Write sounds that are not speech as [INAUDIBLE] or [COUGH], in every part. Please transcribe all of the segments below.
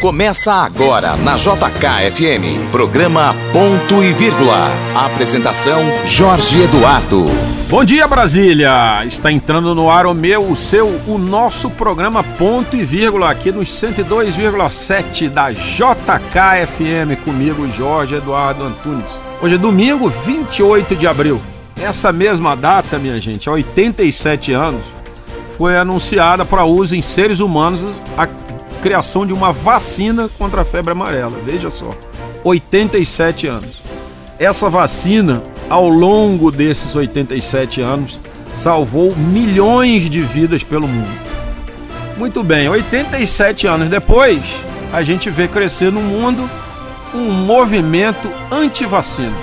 Começa agora na JKFM, programa Ponto e Vírgula. Apresentação Jorge Eduardo. Bom dia Brasília! Está entrando no ar o meu, o seu, o nosso programa Ponto e Vírgula aqui nos 102,7 da JKFM comigo Jorge Eduardo Antunes. Hoje é domingo, 28 de abril. Essa mesma data, minha gente, há 87 anos, foi anunciada para uso em seres humanos a criação de uma vacina contra a febre amarela. Veja só, 87 anos. Essa vacina, ao longo desses 87 anos, salvou milhões de vidas pelo mundo. Muito bem, 87 anos depois, a gente vê crescer no mundo um movimento anti-vacina.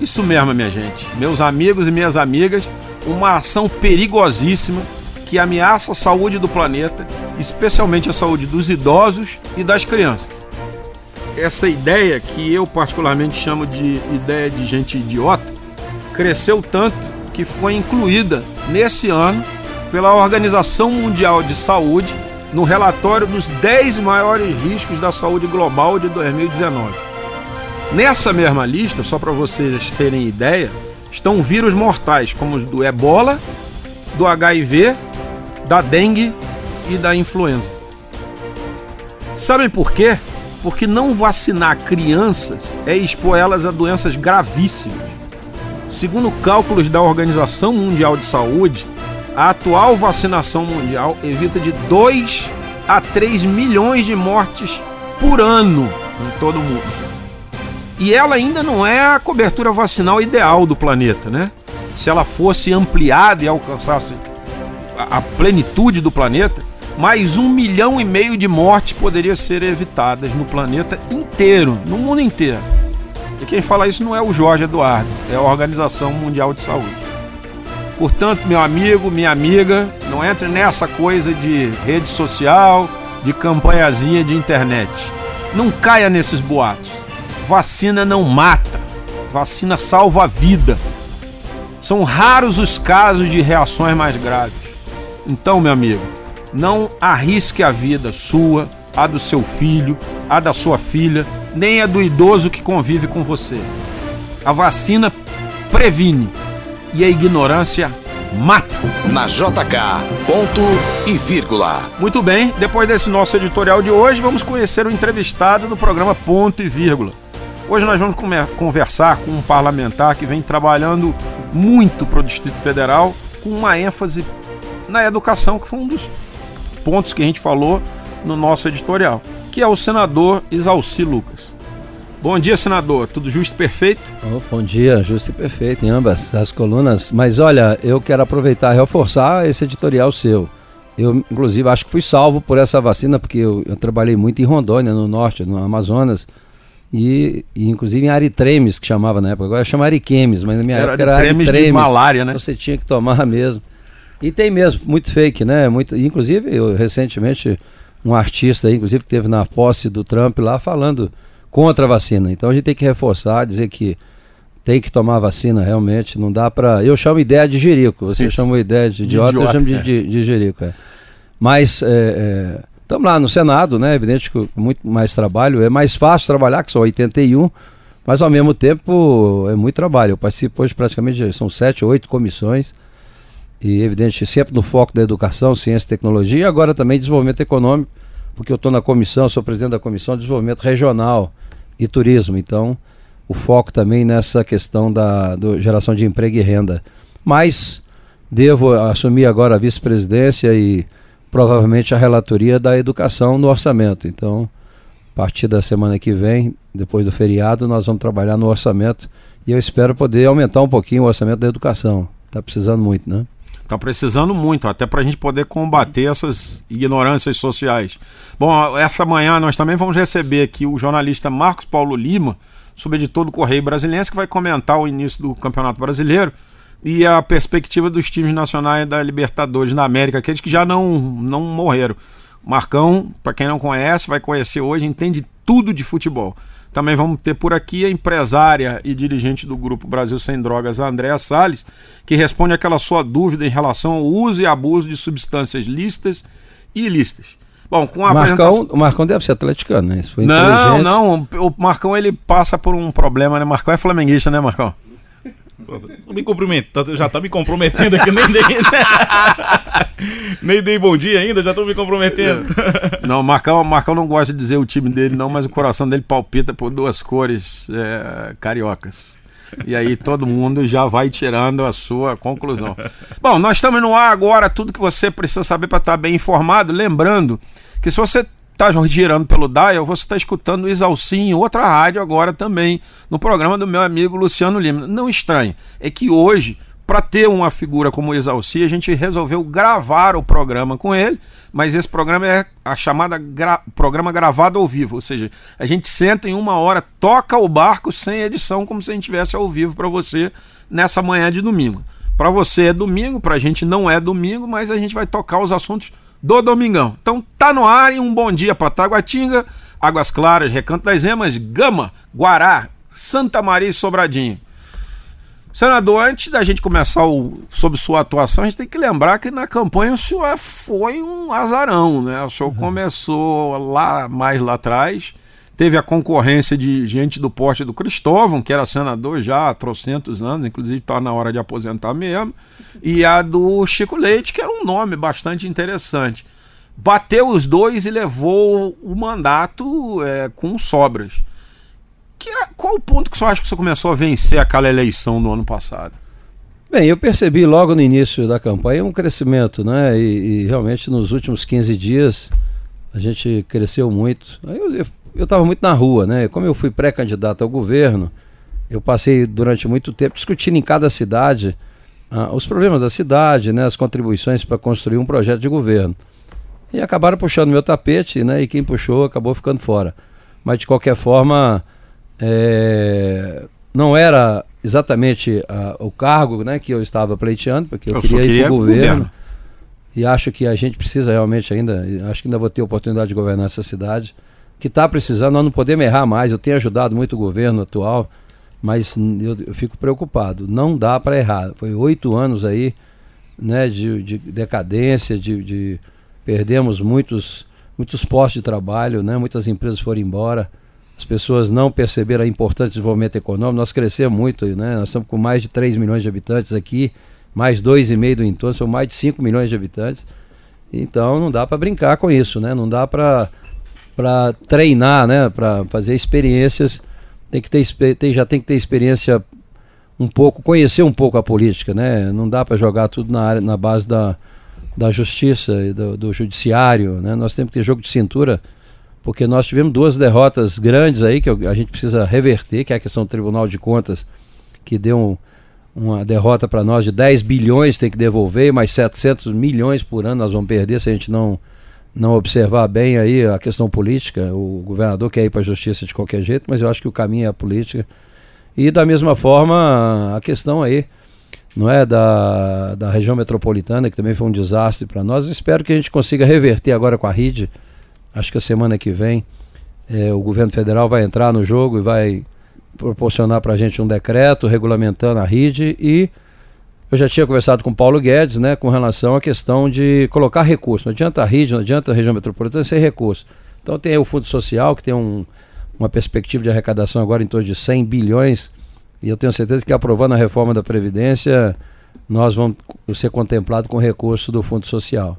Isso mesmo, minha gente. Meus amigos e minhas amigas, uma ação perigosíssima que ameaça a saúde do planeta, especialmente a saúde dos idosos e das crianças. Essa ideia, que eu particularmente chamo de ideia de gente idiota, cresceu tanto que foi incluída nesse ano pela Organização Mundial de Saúde no relatório dos 10 maiores riscos da saúde global de 2019. Nessa mesma lista, só para vocês terem ideia, estão vírus mortais como os do ebola, do HIV da dengue e da influenza. Sabem por quê? Porque não vacinar crianças é expor elas a doenças gravíssimas. Segundo cálculos da Organização Mundial de Saúde, a atual vacinação mundial evita de 2 a 3 milhões de mortes por ano em todo o mundo. E ela ainda não é a cobertura vacinal ideal do planeta, né? Se ela fosse ampliada e alcançasse a plenitude do planeta, mais um milhão e meio de mortes poderiam ser evitadas no planeta inteiro, no mundo inteiro. E quem fala isso não é o Jorge Eduardo, é a Organização Mundial de Saúde. Portanto, meu amigo, minha amiga, não entre nessa coisa de rede social, de campanhazinha de internet. Não caia nesses boatos. Vacina não mata. Vacina salva a vida. São raros os casos de reações mais graves. Então, meu amigo, não arrisque a vida sua, a do seu filho, a da sua filha, nem a do idoso que convive com você. A vacina previne e a ignorância mata. Na JK, ponto e vírgula. Muito bem, depois desse nosso editorial de hoje, vamos conhecer o entrevistado do programa Ponto e Vírgula. Hoje nós vamos conversar com um parlamentar que vem trabalhando muito para o Distrito Federal, com uma ênfase na educação, que foi um dos pontos que a gente falou no nosso editorial, que é o senador Isalci Lucas. Bom dia, senador. Tudo justo e perfeito? Oh, bom dia, justo e perfeito em ambas as colunas. Mas olha, eu quero aproveitar e reforçar esse editorial seu. Eu, inclusive, acho que fui salvo por essa vacina, porque eu, eu trabalhei muito em Rondônia, no norte, no Amazonas, e, e, inclusive em Aritremes, que chamava na época. Agora chama Ariquemes, mas na minha era época era Aritremes. de malária, né? Você tinha que tomar [LAUGHS] mesmo. E tem mesmo, muito fake, né? Muito, inclusive, eu, recentemente, um artista inclusive, que teve na posse do Trump lá falando contra a vacina. Então a gente tem que reforçar, dizer que tem que tomar vacina realmente, não dá para Eu chamo ideia de jerico, você Isso. chamou ideia de idiota, de idiota, eu chamo é. de, de, jerico. É. Mas estamos é, é lá no Senado, né? Evidente que muito mais trabalho, é mais fácil trabalhar, que são 81, mas ao mesmo tempo é muito trabalho. Eu participo hoje praticamente, são sete, oito comissões e evidente sempre no foco da educação, ciência e tecnologia, e agora também desenvolvimento econômico, porque eu estou na comissão, sou presidente da comissão de desenvolvimento regional e turismo, então o foco também nessa questão da do geração de emprego e renda. Mas devo assumir agora a vice-presidência e provavelmente a relatoria da educação no orçamento. Então, a partir da semana que vem, depois do feriado, nós vamos trabalhar no orçamento e eu espero poder aumentar um pouquinho o orçamento da educação. Está precisando muito, né? Está precisando muito, até para a gente poder combater essas ignorâncias sociais. Bom, essa manhã nós também vamos receber aqui o jornalista Marcos Paulo Lima, subeditor do Correio Brasiliense, que vai comentar o início do Campeonato Brasileiro e a perspectiva dos times nacionais da Libertadores na América, aqueles que já não, não morreram. Marcão, para quem não conhece, vai conhecer hoje, entende tudo de futebol. Também vamos ter por aqui a empresária e dirigente do Grupo Brasil Sem Drogas, a Andréa Salles, que responde aquela sua dúvida em relação ao uso e abuso de substâncias lícitas e ilícitas. Bom, com a Marcão, apresentação... O Marcão deve ser atleticano, né? Isso foi Não, não, o Marcão ele passa por um problema, né? Marcão é flamenguista, né, Marcão? Não me cumprimento, já tá me comprometendo aqui, nem dei, [LAUGHS] nem dei bom dia ainda, já tô me comprometendo. Não, Marcão, Marcão não gosta de dizer o time dele, não, mas o coração dele palpita por duas cores é, cariocas. E aí todo mundo já vai tirando a sua conclusão. Bom, nós estamos no ar agora, tudo que você precisa saber para estar bem informado. Lembrando que se você está girando pelo Dial, você está escutando o Exalcim, outra rádio agora também, no programa do meu amigo Luciano Lima. Não estranhe, é que hoje, para ter uma figura como o Exalci, a gente resolveu gravar o programa com ele, mas esse programa é a chamada gra programa gravado ao vivo, ou seja, a gente senta em uma hora, toca o barco sem edição, como se a gente tivesse ao vivo para você nessa manhã de domingo. Para você é domingo, para a gente não é domingo, mas a gente vai tocar os assuntos do Domingão. Então tá no ar e um bom dia para Taguatinga, Águas Claras, Recanto das Emas, Gama, Guará, Santa Maria e Sobradinho. Senador, antes da gente começar o, sobre sua atuação, a gente tem que lembrar que na campanha o senhor foi um azarão, né? O senhor uhum. começou lá mais lá atrás, teve a concorrência de gente do porte do Cristóvão, que era senador já há trocentos anos, inclusive está na hora de aposentar mesmo, e a do Chico Leite, que era um nome bastante interessante. Bateu os dois e levou o mandato é, com sobras. Que, qual o ponto que você acha que você começou a vencer aquela eleição no ano passado? Bem, eu percebi logo no início da campanha um crescimento, né? E, e realmente nos últimos 15 dias a gente cresceu muito. Eu, eu estava muito na rua, né? Como eu fui pré-candidato ao governo, eu passei durante muito tempo discutindo em cada cidade ah, os problemas da cidade, né? As contribuições para construir um projeto de governo. E acabaram puxando meu tapete, né? E quem puxou acabou ficando fora. Mas de qualquer forma, é... não era exatamente uh, o cargo né, que eu estava pleiteando, porque eu, eu queria, queria ir para o governo, governo. E acho que a gente precisa realmente ainda, acho que ainda vou ter oportunidade de governar essa cidade, que está precisando, nós não podemos errar mais. Eu tenho ajudado muito o governo atual, mas eu, eu fico preocupado. Não dá para errar. Foi oito anos aí né, de, de decadência, de, de perdemos muitos, muitos postos de trabalho, né, muitas empresas foram embora as pessoas não perceberam a importância do desenvolvimento econômico. Nós crescemos muito, né? nós estamos com mais de 3 milhões de habitantes aqui, mais 2,5 do entorno, são mais de 5 milhões de habitantes. Então não dá para brincar com isso, né? não dá para treinar, né? para fazer experiências. Tem que ter, tem, já tem que ter experiência um pouco, conhecer um pouco a política, né? Não dá para jogar tudo na, área, na base da, da justiça e do, do judiciário, né? Nós temos que ter jogo de cintura porque nós tivemos duas derrotas grandes aí que a gente precisa reverter, que é a questão do Tribunal de Contas, que deu um, uma derrota para nós de 10 bilhões, tem que devolver, mais 700 milhões por ano nós vamos perder se a gente não, não observar bem aí a questão política. O governador quer ir para a justiça de qualquer jeito, mas eu acho que o caminho é a política. E da mesma forma, a questão aí, não é da, da região metropolitana, que também foi um desastre para nós. Espero que a gente consiga reverter agora com a RIDE Acho que a semana que vem é, o governo federal vai entrar no jogo e vai proporcionar para a gente um decreto regulamentando a RIDE e eu já tinha conversado com Paulo Guedes né, com relação à questão de colocar recurso. Não adianta a RIDE, não adianta a região metropolitana sem recurso. Então tem o Fundo Social, que tem um, uma perspectiva de arrecadação agora em torno de 100 bilhões, e eu tenho certeza que aprovando a reforma da Previdência, nós vamos ser contemplados com recurso do Fundo Social.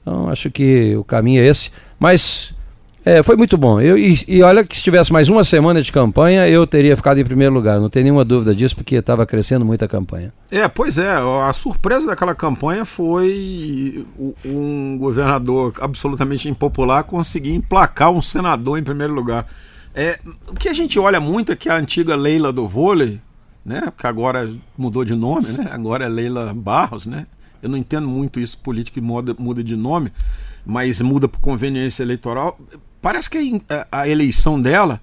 Então acho que o caminho é esse. Mas é, foi muito bom. Eu, e, e, olha que se tivesse mais uma semana de campanha, eu teria ficado em primeiro lugar. Não tem nenhuma dúvida disso, porque estava crescendo muito a campanha. É, pois é. A surpresa daquela campanha foi um governador absolutamente impopular conseguir emplacar um senador em primeiro lugar. É, o que a gente olha muito é que a antiga Leila do vôlei, né? Porque agora mudou de nome, né? Agora é Leila Barros, né? Eu não entendo muito isso, política que muda, muda de nome mas muda por conveniência eleitoral. Parece que a, a eleição dela,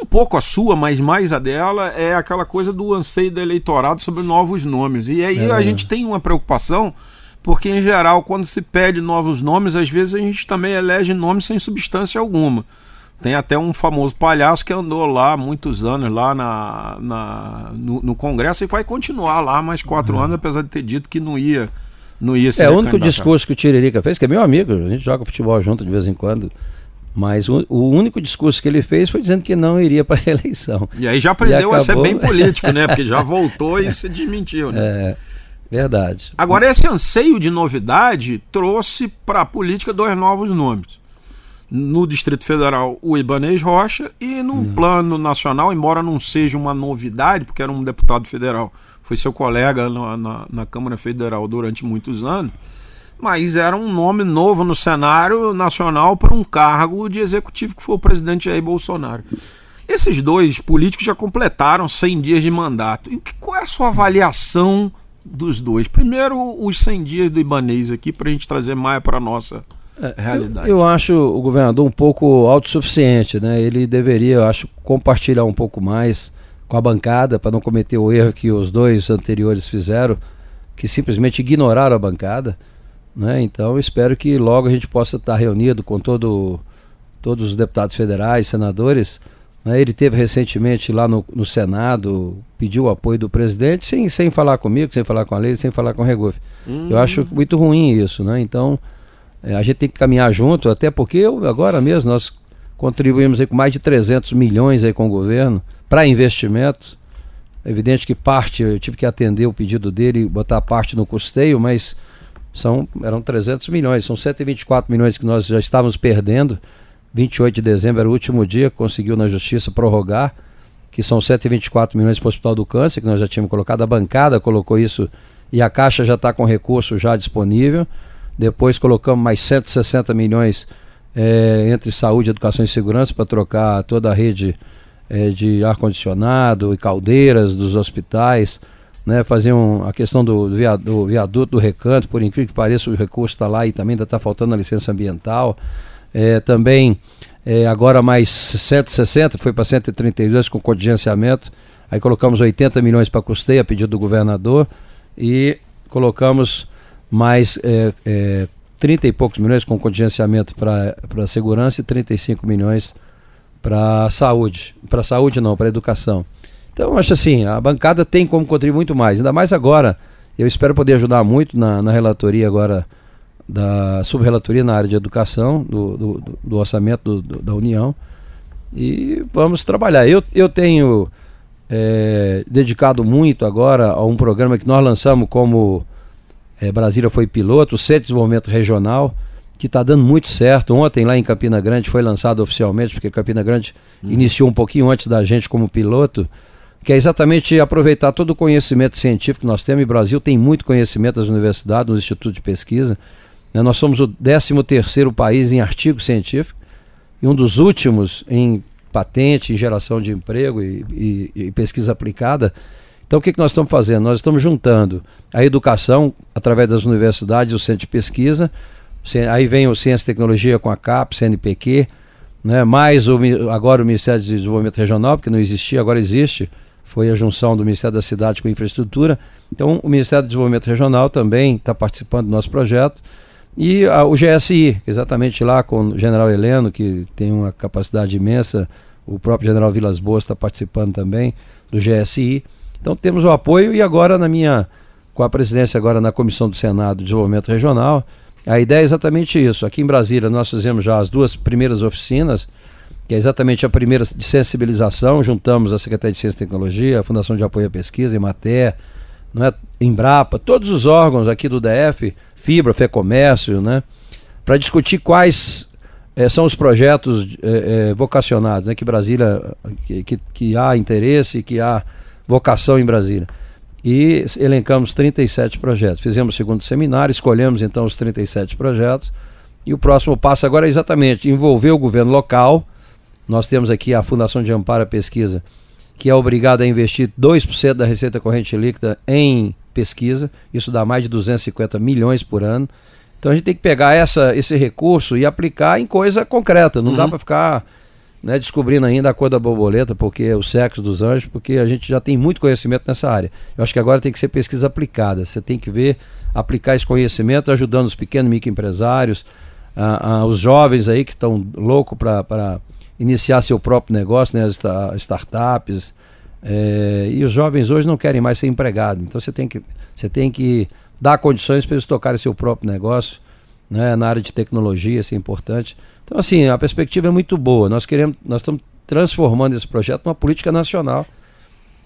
um pouco a sua, mas mais a dela, é aquela coisa do anseio do eleitorado sobre novos nomes. E aí é. a gente tem uma preocupação, porque em geral, quando se pede novos nomes, às vezes a gente também elege nomes sem substância alguma. Tem até um famoso palhaço que andou lá muitos anos lá na, na no, no, Congresso e vai continuar lá mais quatro uhum. anos, apesar de ter dito que não ia não ia ser É, o único discurso que o Tiririca fez, que é meu amigo, a gente joga futebol junto de vez em quando, mas o, o único discurso que ele fez foi dizendo que não iria para a [LAUGHS] reeleição. E aí já aprendeu E a ser acabou- bem [LAUGHS] político, né? Porque já voltou e se desmentiu, né? É, verdade. Agora, esse anseio de novidade trouxe para a política dois novos nomes. No Distrito Federal, o Ibanez Rocha, e no plano nacional, embora não seja uma novidade, porque era um deputado federal, foi seu colega na, na, na Câmara Federal durante muitos anos, mas era um nome novo no cenário nacional para um cargo de executivo que foi o presidente Jair Bolsonaro. Esses dois políticos já completaram 100 dias de mandato. E qual é a sua avaliação dos dois? Primeiro, os 100 dias do Ibanês aqui, para a gente trazer mais para a nossa realidade. Eu, eu acho o governador um pouco autossuficiente, né? Ele deveria, eu acho, compartilhar um pouco mais com a bancada para não cometer o erro que os dois anteriores fizeram, que simplesmente ignoraram a bancada, né? Então, eu espero que logo a gente possa estar reunido com todo, todos os deputados federais, senadores. né? Ele teve recentemente lá no, no Senado, pediu o apoio do presidente, sem, sem falar comigo, sem falar com a lei, sem falar com o Regoff. Eu acho muito ruim isso, né? Então, é, a gente tem que caminhar junto, até porque eu, agora mesmo nós contribuímos aí com mais de 300 milhões aí com o governo para investimentos. É evidente que parte, eu tive que atender o pedido dele e botar parte no custeio, mas são, eram 300 milhões, são 124 milhões que nós já estávamos perdendo. 28 de dezembro era o último dia conseguiu na justiça prorrogar, que são 124 milhões para o Hospital do Câncer, que nós já tínhamos colocado, a bancada colocou isso e a Caixa já está com recurso já disponível. Depois colocamos mais 160 milhões eh, entre saúde, educação e segurança para trocar toda a rede eh, de ar-condicionado e caldeiras dos hospitais, né, fazer um, a questão do, do via- do viaduto do recanto, por incrível que pareça, o recurso está lá e também ainda está faltando a licença ambiental. Eh, também eh, agora mais 160, foi para 132 com contingenciamento. Aí colocamos 80 milhões para custeio a pedido do governador e colocamos mais é, é, 30 e poucos milhões com contingenciamento para segurança e 35 milhões para saúde. Para saúde não, para educação. Então, acho assim, a bancada tem como contribuir muito mais, ainda mais agora. Eu espero poder ajudar muito na, na relatoria agora, da subrelatoria na área de educação, do, do, do- orçamento do- da União. E vamos trabalhar. Eu, eu tenho é, dedicado muito agora a um programa que nós lançamos como é, Brasília foi piloto, o Centro de Desenvolvimento Regional, que está dando muito certo. Ontem, lá em Campina Grande, foi lançado oficialmente, porque Campina Grande iniciou um pouquinho antes da gente como piloto, que é exatamente aproveitar todo o conhecimento científico que nós temos. E o Brasil tem muito conhecimento das universidades, nos institutos de pesquisa. né? Nós somos o 13º país em artigo científico e um dos últimos em patente, em geração de emprego e, e- e pesquisa aplicada. Então, o que, que nós estamos fazendo? Nós estamos juntando a educação através das universidades, o centro de pesquisa, aí vem o Ciência e Tecnologia com a CAP, CNPq, né? mais o, agora o Ministério de Desenvolvimento Regional, porque não existia, agora existe, foi a junção do Ministério da Cidade com a Infraestrutura. Então, o Ministério do Desenvolvimento Regional também está participando do nosso projeto. E ah, o GSI, exatamente lá com o general Heleno, que tem uma capacidade imensa, o próprio general Vilas Boas está participando também do GSI. Então temos o apoio e agora na minha, com a presidência agora na Comissão do Senado de Desenvolvimento Regional, a ideia é exatamente isso. Aqui em Brasília nós fizemos já as duas primeiras oficinas, que é exatamente a primeira de sensibilização, juntamos a Secretaria de Ciência e Tecnologia, a Fundação de Apoio à Pesquisa, Emater, não é? Embrapa, todos os órgãos aqui do DF, Fibra, Fecomércio, né? Para discutir quais eh, são os projetos eh, eh, vocacionados, né? Que Brasília, que, que, que há interesse, que há vocação em Brasília. E elencamos 37 projetos. Fizemos o segundo seminário, escolhemos então os 37 projetos. E o próximo passo agora é exatamente envolver o governo local. Nós temos aqui a Fundação de Amparo à Pesquisa, que é obrigada a investir 2% da receita corrente líquida em pesquisa. Isso dá mais de 250 milhões por ano. Então a gente tem que pegar essa, esse recurso e aplicar em coisa concreta. Não dá para ficar né, descobrindo ainda a cor da borboleta, porque é o sexo dos anjos, porque a gente já tem muito conhecimento nessa área. Eu acho que agora tem que ser pesquisa aplicada. Você tem que ver, aplicar esse conhecimento, ajudando os pequenos microempresários, os jovens aí que estão loucos para iniciar seu próprio negócio, né, as sta- startups. eh, e os jovens hoje não querem mais ser empregados. Então você tem que, você tem que dar condições para eles tocarem seu próprio negócio, né, na área de tecnologia, isso é importante. Então, assim, a perspectiva é muito boa. Nós queremos, nós estamos transformando esse projeto numa política nacional.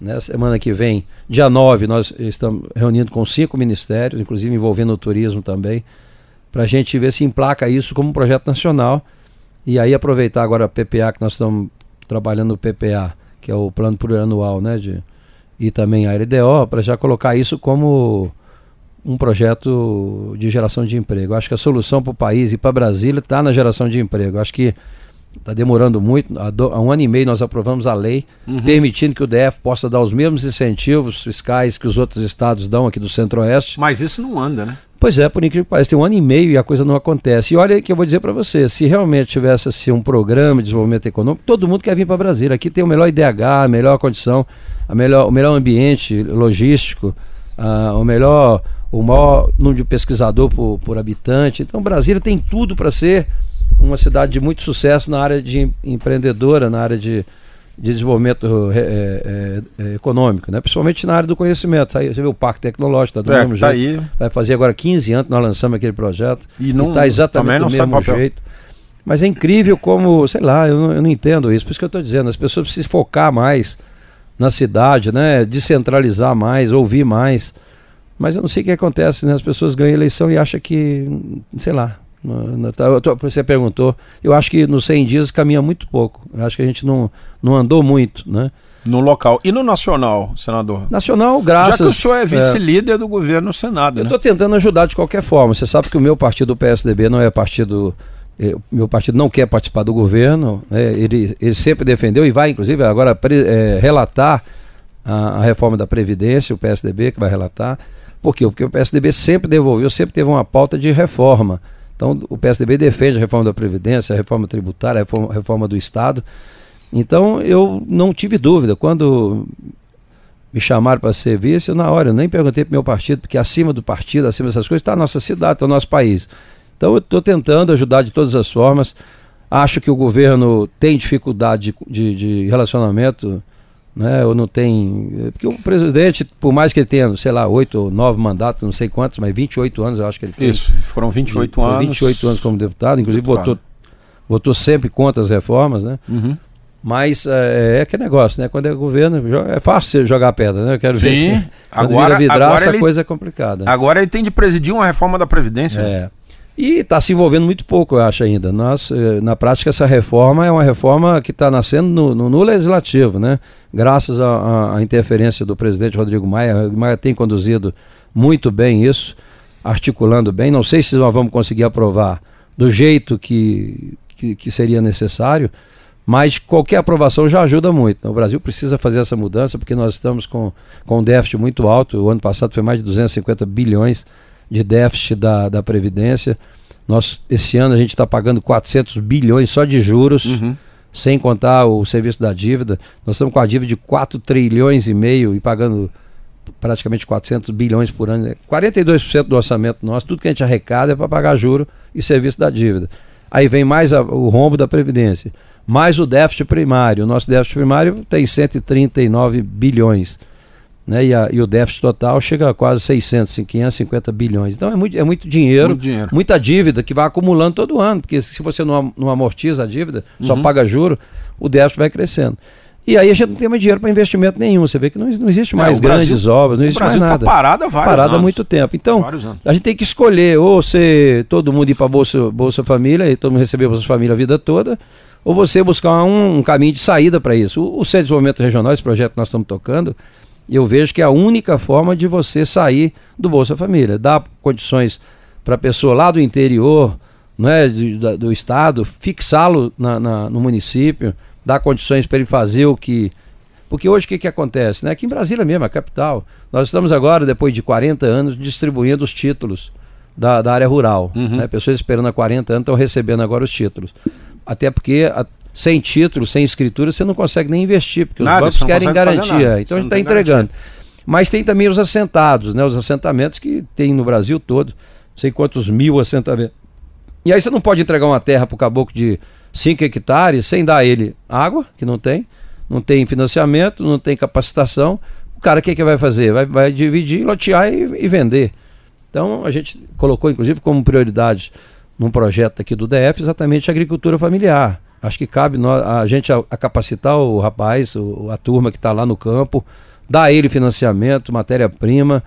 Né? Semana que vem, dia 9, nós estamos reunindo com cinco ministérios, inclusive envolvendo o turismo também, para a gente ver se emplaca isso como um projeto nacional. E aí aproveitar agora a PPA, que nós estamos trabalhando no PPA, que é o plano plurianual, né? De, e também a LDO, para já colocar isso como um projeto de geração de emprego. Acho que a solução para o país e para Brasília está na geração de emprego. Acho que está demorando muito. Há, do, há, um ano e meio nós aprovamos a lei uhum. permitindo que o DF possa dar os mesmos incentivos fiscais que os outros estados dão aqui do Centro-Oeste. Mas isso não anda, né? Pois é, por incrível que pareça, tem um ano e meio e a coisa não acontece. E olha que eu vou dizer para você, se realmente tivesse assim, um programa de desenvolvimento econômico, todo mundo quer vir para Brasília. Aqui tem o melhor IDH, a melhor condição, a melhor, o melhor ambiente logístico, a, o melhor o maior número de pesquisador por, por habitante. Então, Brasília tem tudo para ser uma cidade de muito sucesso na área de empreendedora, na área de, de desenvolvimento é, é, é, econômico, né? principalmente na área do conhecimento. Aí você vê o Parque Tecnológico, está do é, mesmo tá jeito. Aí. Vai fazer agora 15 anos que nós lançamos aquele projeto. E não está exatamente do mesmo jeito. Mas é incrível como, sei lá, eu não, eu não entendo isso. Por isso que eu estou dizendo, as pessoas precisam focar mais na cidade, né? descentralizar mais, ouvir mais. Mas eu não sei o que acontece, né? As pessoas ganham eleição e acham que, sei lá. Tá, você perguntou, eu acho que nos 100 dias caminha muito pouco. Eu acho que a gente não, não andou muito, né? No local. E no nacional, senador? Nacional, graças. Já que o senhor é vice-líder é, do governo no Senado. Eu estou né? tentando ajudar de qualquer forma. Você sabe que o meu partido, o PSDB, não é partido. Eh, meu partido não quer participar do governo. Né? Ele, ele sempre defendeu e vai, inclusive, agora é, relatar a, a reforma da Previdência, o PSDB que vai relatar. Por quê? Porque o PSDB sempre devolveu, sempre teve uma pauta de reforma. Então, o PSDB defende a reforma da Previdência, a reforma tributária, a reforma, a reforma do Estado. Então, eu não tive dúvida. Quando me chamaram para ser vice, eu, na hora, eu nem perguntei para o meu partido, porque acima do partido, acima dessas coisas, está a nossa cidade, está o nosso país. Então, eu estou tentando ajudar de todas as formas. Acho que o governo tem dificuldade de, de, de relacionamento né? Ou não tem. Porque o presidente, por mais que ele tenha, sei lá, oito ou nove mandatos, não sei quantos, mas 28 anos eu acho que ele tem. Isso, foram 28 anos. 28 anos como deputado, inclusive deputado. votou, votou sempre contra as reformas, né? Uhum. Mas é, é aquele negócio, né? Quando é governo, é fácil jogar pedra, né? Eu quero Sim. ver. [LAUGHS] agora, vidraça, agora ele, a coisa é complicada. Agora ele tem de presidir uma reforma da Previdência. É. E está se envolvendo muito pouco, eu acho ainda. Nós, eh, na prática, essa reforma é uma reforma que está nascendo no, no, no, legislativo, né? Graças à interferência do presidente Rodrigo Maia. Rodrigo Maia tem conduzido muito bem isso, articulando bem. Não sei se nós vamos conseguir aprovar do jeito que, que, que seria necessário, mas qualquer aprovação já ajuda muito. O Brasil precisa fazer essa mudança porque nós estamos com, com um déficit muito alto. O ano passado foi mais de 250 bilhões de déficit da, da Previdência. Nós, esse ano a gente está pagando 400 bilhões só de juros, uhum. sem contar o serviço da dívida. Nós estamos com a dívida de 4 trilhões e meio e pagando praticamente 400 bilhões por ano. 42% do orçamento nosso, tudo que a gente arrecada é para pagar juro e serviço da dívida. Aí vem mais a, o rombo da Previdência, mais o déficit primário. O nosso déficit primário tem 139 bilhões né, e, a, e, o déficit total chega a quase 600, 550 bilhões. Então é muito, é muito dinheiro, muito dinheiro, muita dívida que vai acumulando todo ano, porque se você não, não amortiza a dívida, uhum. só paga juro, o déficit vai crescendo. E aí a gente não tem mais dinheiro para investimento nenhum. Você vê que não, não existe é, mais é, grandes Brasil, obras, não existe mais tá nada. Tá parado há vários parado anos. há muito tempo. Então, a gente tem que escolher ou você, todo mundo ir para Bolsa, Bolsa Família e todo mundo receber Bolsa Família a vida toda, ou você buscar um, um caminho de saída para isso. O, o Centro de Desenvolvimento Regional, esse projeto que nós estamos tocando, eu vejo que é a única forma de você sair do Bolsa Família, dar condições para a pessoa lá do interior, não é, do, do estado, fixá-lo no município, dar condições para ele fazer o que. Porque hoje o que, que acontece? Né? Aqui em Brasília mesmo, a capital, nós estamos agora, depois de 40 anos, distribuindo os títulos da, da área rural. Uhum. Né? Pessoas esperando há 40 anos estão recebendo agora os títulos. Até porque a, sem título, sem escritura, você não consegue nem investir, porque nada, os bancos querem garantia. Então você a gente está entregando. Garantia. Mas tem também os assentados, né? Os assentamentos que tem no Brasil todo, não sei quantos mil assentamentos. E aí você não pode entregar uma terra para o caboclo de 5 hectares sem dar a ele água, que não tem, não tem financiamento, não tem capacitação. O cara o que, que vai fazer? Vai, vai dividir, lotear e, e vender. Então a gente colocou, inclusive, como prioridade num projeto aqui do DF, exatamente a agricultura familiar. Acho que cabe a gente a, a capacitar o rapaz, o, a turma que está lá no campo, dar a ele financiamento, matéria-prima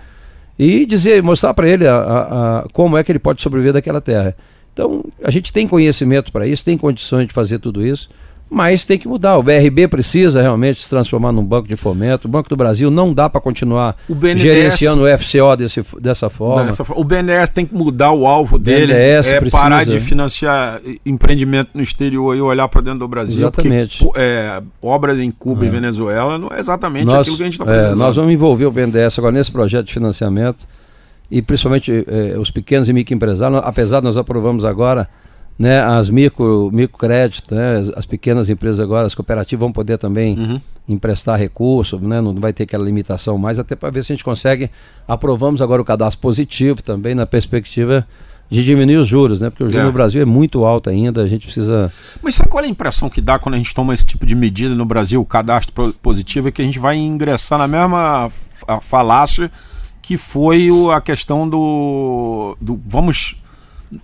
e dizer, mostrar para ele a, a, a, como é que ele pode sobreviver daquela terra. Então, a gente tem conhecimento para isso, tem condições de fazer tudo isso mas tem que mudar. O BRB precisa realmente se transformar num banco de fomento. O Banco do Brasil não dá para continuar o BNDES, gerenciando o FCO desse, dessa forma. Dessa, o BNDES tem que mudar o alvo dele, BNDES é precisa. parar de financiar empreendimento no exterior e olhar para dentro do Brasil. Exatamente. Porque é, obras em Cuba é. e Venezuela não é exatamente nós, aquilo que a gente está precisando. É, nós vamos envolver o BNDES agora nesse projeto de financiamento e principalmente é, os pequenos e microempresários, apesar de nós aprovamos agora né, as micro, microcrédito, né, as, as, pequenas empresas agora, as cooperativas vão poder também uhum. emprestar recursos, né, não vai ter aquela limitação mais, até para ver se a gente consegue. Aprovamos agora o cadastro positivo também na perspectiva de diminuir os juros, né? Porque o juro é. no Brasil é muito alto ainda, a gente precisa. Mas sabe qual é a impressão que dá quando a gente toma esse tipo de medida no Brasil, o cadastro positivo, é que a gente vai ingressar na mesma falácia que foi a questão do, do vamos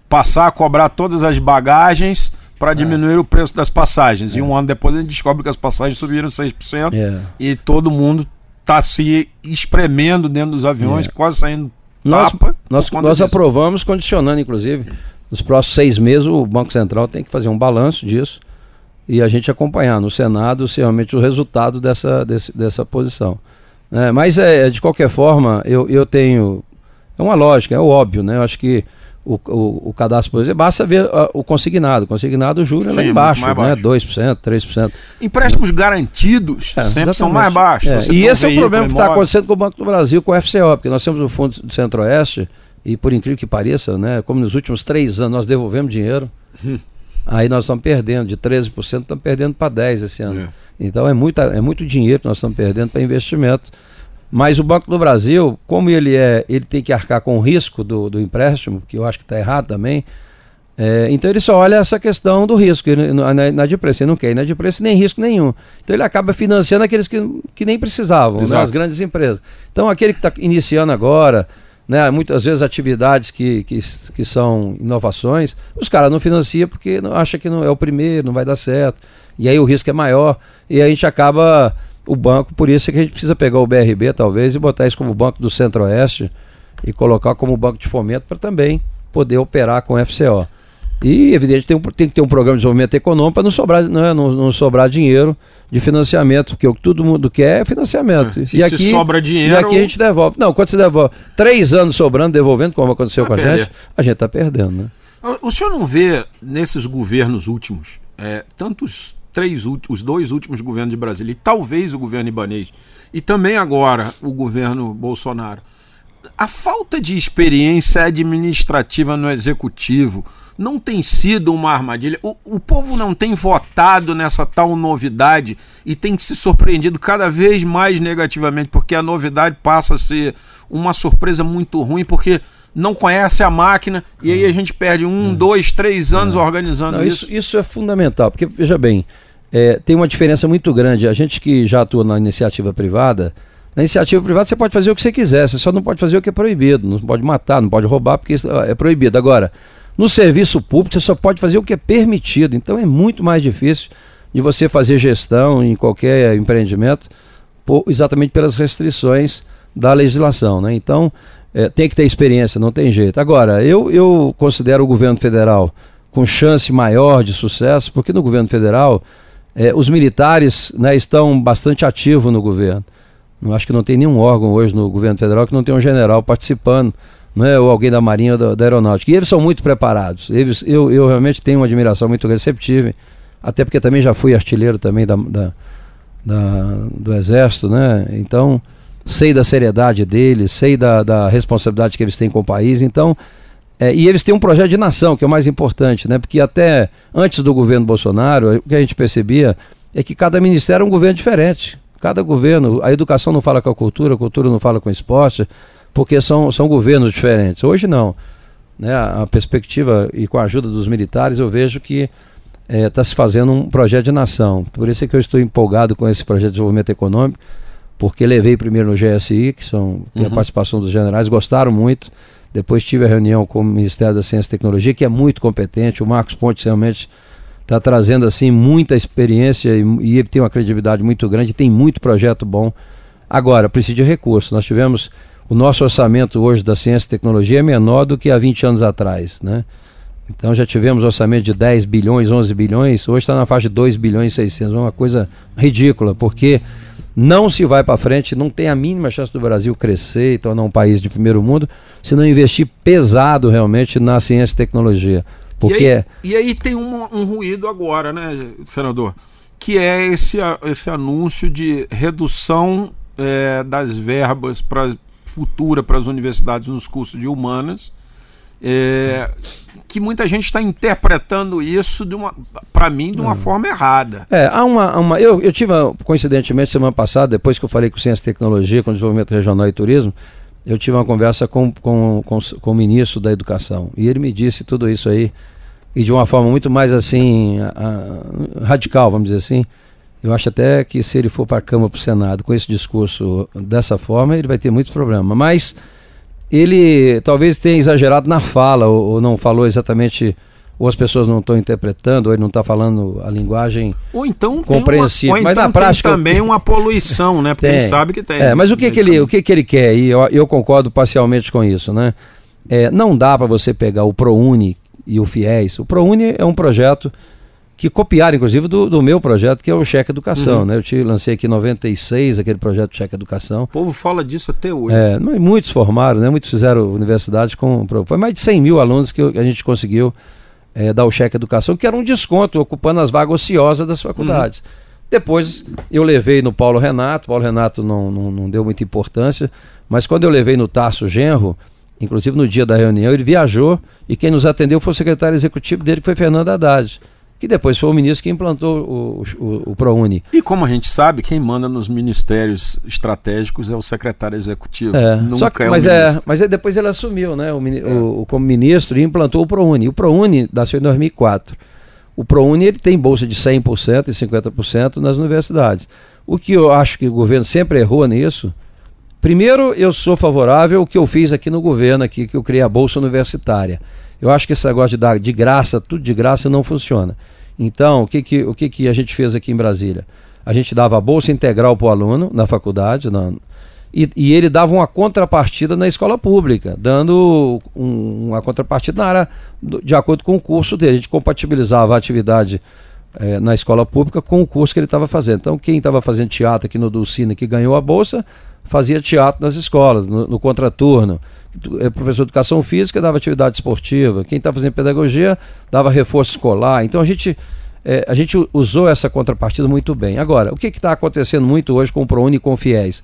passar a cobrar todas as bagagens para é. diminuir é. o preço das passagens. É. E um ano depois a gente descobre que as passagens subiram 6% é. e todo mundo está se espremendo dentro dos aviões, é. quase saindo nós, tapa. Nós, nós aprovamos, condicionando, inclusive, nos próximos seis meses o Banco Central tem que fazer um balanço disso e a gente acompanhar no Senado se realmente o resultado dessa, desse, dessa posição. É, mas é, de qualquer forma, eu, eu tenho. É uma lógica, é óbvio, né? Eu acho que o, o, o cadastro, por exemplo, basta ver uh, o consignado. O consignado, o juro é lá embaixo, né? baixo. 2%, 3%. Empréstimos garantidos é, sempre são mais baixos. É. E esse é o problema que está acontecendo com o Banco do Brasil, com o FCO, porque nós temos o Fundo do Centro-Oeste, e por incrível que pareça, né, como nos últimos três anos nós devolvemos dinheiro, [LAUGHS] aí nós estamos perdendo, de 13% estamos perdendo para 10% esse ano. É. Então é, muita, é muito dinheiro que nós estamos perdendo para investimento. Mas o Banco do Brasil, como ele é, ele tem que arcar com o risco do, do empréstimo, que eu acho que está errado também. É, então ele só olha essa questão do risco, ele, na, na de preço, ele não quer de preço nem risco nenhum. Então ele acaba financiando aqueles que, que nem precisavam, né, as grandes empresas. Então aquele que está iniciando agora, né, muitas vezes atividades que, que, que são inovações, os caras não financiam porque não, acha que não é o primeiro, não vai dar certo. E aí o risco é maior. E a gente acaba o banco, por isso é que a gente precisa pegar o BRB talvez e botar isso como banco do Centro-Oeste e colocar como banco de fomento para também poder operar com FCO. E, evidente, tem, um, tem que ter um programa de desenvolvimento econômico para não sobrar, não, é, não, não, sobrar dinheiro de financiamento, porque o que todo mundo quer é financiamento. É, e aqui, sobra dinheiro. E aqui a gente devolve. Não, quando você devolve três anos sobrando, devolvendo, como aconteceu com a gente, a gente está perdendo. Né? O senhor não vê nesses governos últimos é, tantos três, os dois últimos governos de Brasília, e talvez o governo ibanês, e também agora o governo Bolsonaro, a falta de experiência administrativa no executivo não tem sido uma armadilha. O, o povo não tem votado nessa tal novidade e tem se surpreendido cada vez mais negativamente, porque a novidade passa a ser uma surpresa muito ruim, porque não conhece a máquina e aí a gente perde um, é. dois, três anos é. organizando não, isso. isso. Isso é fundamental, porque, veja bem, é, tem uma diferença muito grande. A gente que já atua na iniciativa privada, na iniciativa privada você pode fazer o que você quiser, você só não pode fazer o que é proibido. Não pode matar, não pode roubar, porque é proibido. Agora, no serviço público você só pode fazer o que é permitido. Então é muito mais difícil de você fazer gestão em qualquer empreendimento, por, exatamente pelas restrições da legislação. Né? Então, é, tem que ter experiência, não tem jeito. Agora, eu, eu considero o governo federal com chance maior de sucesso, porque no governo federal é, os militares né, estão bastante ativos no governo. Não acho que não tem nenhum órgão hoje no governo federal que não tenha um general participando, né, ou alguém da Marinha ou da, da Aeronáutica. E eles são muito preparados. Eles, eu, eu realmente tenho uma admiração muito receptiva, até porque também já fui artilheiro também da, da, da, do Exército, né? Então, sei da seriedade deles, sei da, da responsabilidade que eles têm com o país. Então, é, e eles têm um projeto de nação, que é o mais importante, né? Porque até antes do governo Bolsonaro, o que a gente percebia é que cada ministério é um governo diferente. Cada governo, a educação não fala com a cultura, a cultura não fala com o esporte, porque são, são governos diferentes. Hoje não. Né? A perspectiva, e com a ajuda dos militares, eu vejo que está é, tá se fazendo um projeto de nação. Por isso é que eu estou empolgado com esse projeto de desenvolvimento econômico, porque levei primeiro no GSI, que são, tem a uhum. participação dos generais, gostaram muito Depois tive a reunião com o Ministério da Ciência e Tecnologia, que é muito competente. O Marcos Pontes realmente está trazendo assim muita experiência e, e ele tem uma credibilidade muito grande, tem muito projeto bom. Agora, precisa de recursos. Nós tivemos o nosso orçamento hoje da ciência e tecnologia é menor do que há 20 anos atrás, né? Então já tivemos orçamento de 10 bilhões, 11 bilhões, hoje está na faixa de 2 bilhões e 600, uma coisa ridícula, porque não se vai para frente, não tem a mínima chance do Brasil crescer e tornar um país de primeiro mundo se não investir pesado realmente na ciência e tecnologia. Porque e aí, e aí tem um, um, ruído agora, né, senador? Que é esse, esse anúncio de redução é, das verbas para futura para as universidades nos cursos de humanas. É, que muita gente está interpretando isso de uma, para mim, de uma hum. forma errada. É, há uma, uma eu, eu tive coincidentemente semana passada, depois que eu falei com Ciência e Tecnologia, com Desenvolvimento Regional e Turismo, eu tive uma conversa com, com, com, com o ministro da Educação e ele me disse tudo isso aí e de uma forma muito mais assim a, a, radical, vamos dizer assim. Eu acho até que se ele for para a Câmara, para o Senado, com esse discurso dessa forma, ele vai ter muito problema. Mas ele talvez tenha exagerado na fala, ou, ou não falou exatamente, ou as pessoas não estão interpretando, ou ele não está falando a linguagem ou então compreensível. Uma, ou mas então na prática também uma poluição, né? Porque tem. ele sabe que tem. É, mas o que, que ele, o que, que ele quer? E eu, eu concordo parcialmente com isso, né? É, não dá para você pegar o ProUni e o FIES. O ProUni é um projeto que copiaram, inclusive, do, do, meu projeto, que é o Cheque Educação. Uhum. Né? Eu te lancei aqui em 96 aquele projeto Cheque Educação. O povo fala disso até hoje. É, muitos formaram, né? muitos fizeram universidade com. Foi mais de 100 mil alunos que a gente conseguiu é, dar o Cheque Educação, que era um desconto, ocupando as vagas ociosas das faculdades. Uhum. Depois eu levei no Paulo Renato, Paulo Renato não, não, não deu muita importância, mas quando eu levei no Tarso Genro, inclusive no dia da reunião, ele viajou e quem nos atendeu foi o secretário executivo dele, que foi Fernando Haddad que depois foi o ministro que implantou o, o, o, ProUni. E como a gente sabe, quem manda nos ministérios estratégicos é o secretário executivo. É, Nunca que, é mas, é, mas é, depois ele assumiu né, o, é. o, como ministro e implantou o ProUni. O ProUni nasceu em 2004. O ProUni ele tem bolsa de 100% e 50% nas universidades. O que eu acho que o governo sempre errou nisso. Primeiro, eu sou favorável ao que eu fiz aqui no governo, aqui, que eu criei a bolsa universitária. Eu acho que esse negócio de dar de graça, tudo de graça, não funciona. Então, o que, que, o que, que a gente fez aqui em Brasília? A gente dava a bolsa integral para o aluno na faculdade, na, e, e, ele dava uma contrapartida na escola pública, dando um, uma contrapartida na área de acordo com o curso dele. A gente compatibilizava a atividade é, na escola pública com o curso que ele estava fazendo. Então, quem estava fazendo teatro aqui no Dulcina, que ganhou a bolsa, fazia teatro nas escolas, no, no contraturno professor de educação física dava atividade esportiva, quem está fazendo pedagogia dava reforço escolar. Então a gente, é, a gente usou essa contrapartida muito bem. Agora, o que está acontecendo muito hoje com o ProUni e com o FIES?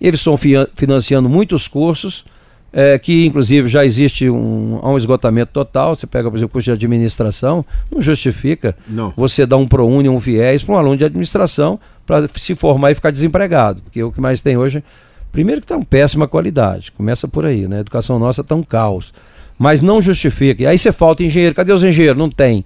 Eles estão financiando muitos cursos, é, que inclusive já existe um, um esgotamento total. Você pega, por exemplo, o curso de administração, não justifica não. você dar um ProUni ou um FIES para um aluno de administração para se formar e ficar desempregado. Porque o que mais tem hoje Primeiro que está uma péssima qualidade, começa por aí, né? A educação nossa está um caos. Mas não justifica. E aí você falta engenheiro, cadê os engenheiros? Não tem.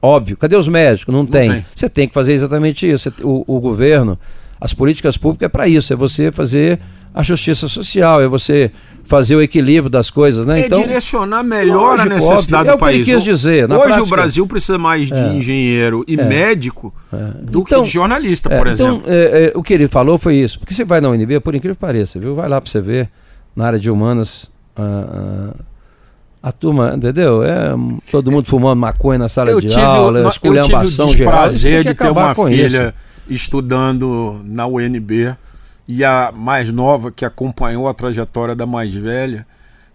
Óbvio, cadê os médicos? Não, não tem. tem. Você tem que fazer exatamente isso. O, o governo, as políticas públicas é para isso, é você fazer a justiça social, é você fazer o equilíbrio das coisas, né? É então, direcionar melhor lógico, a necessidade óbvio. do é país. quis dizer. Hoje prática, o Brasil precisa mais de é, engenheiro e é, médico é. do então, que de jornalista, por é, então, exemplo. Então, o que ele falou foi isso. Porque você vai na UNB, por incrível que pareça, viu? Vai lá para você ver, na área de humanas, a, a turma, entendeu? É, todo mundo fumando maconha na sala eu de tive, aula, esculhambação geral. Eu tive o prazer de ter uma filha isso. estudando na UNB e a mais nova, que acompanhou a trajetória da mais velha,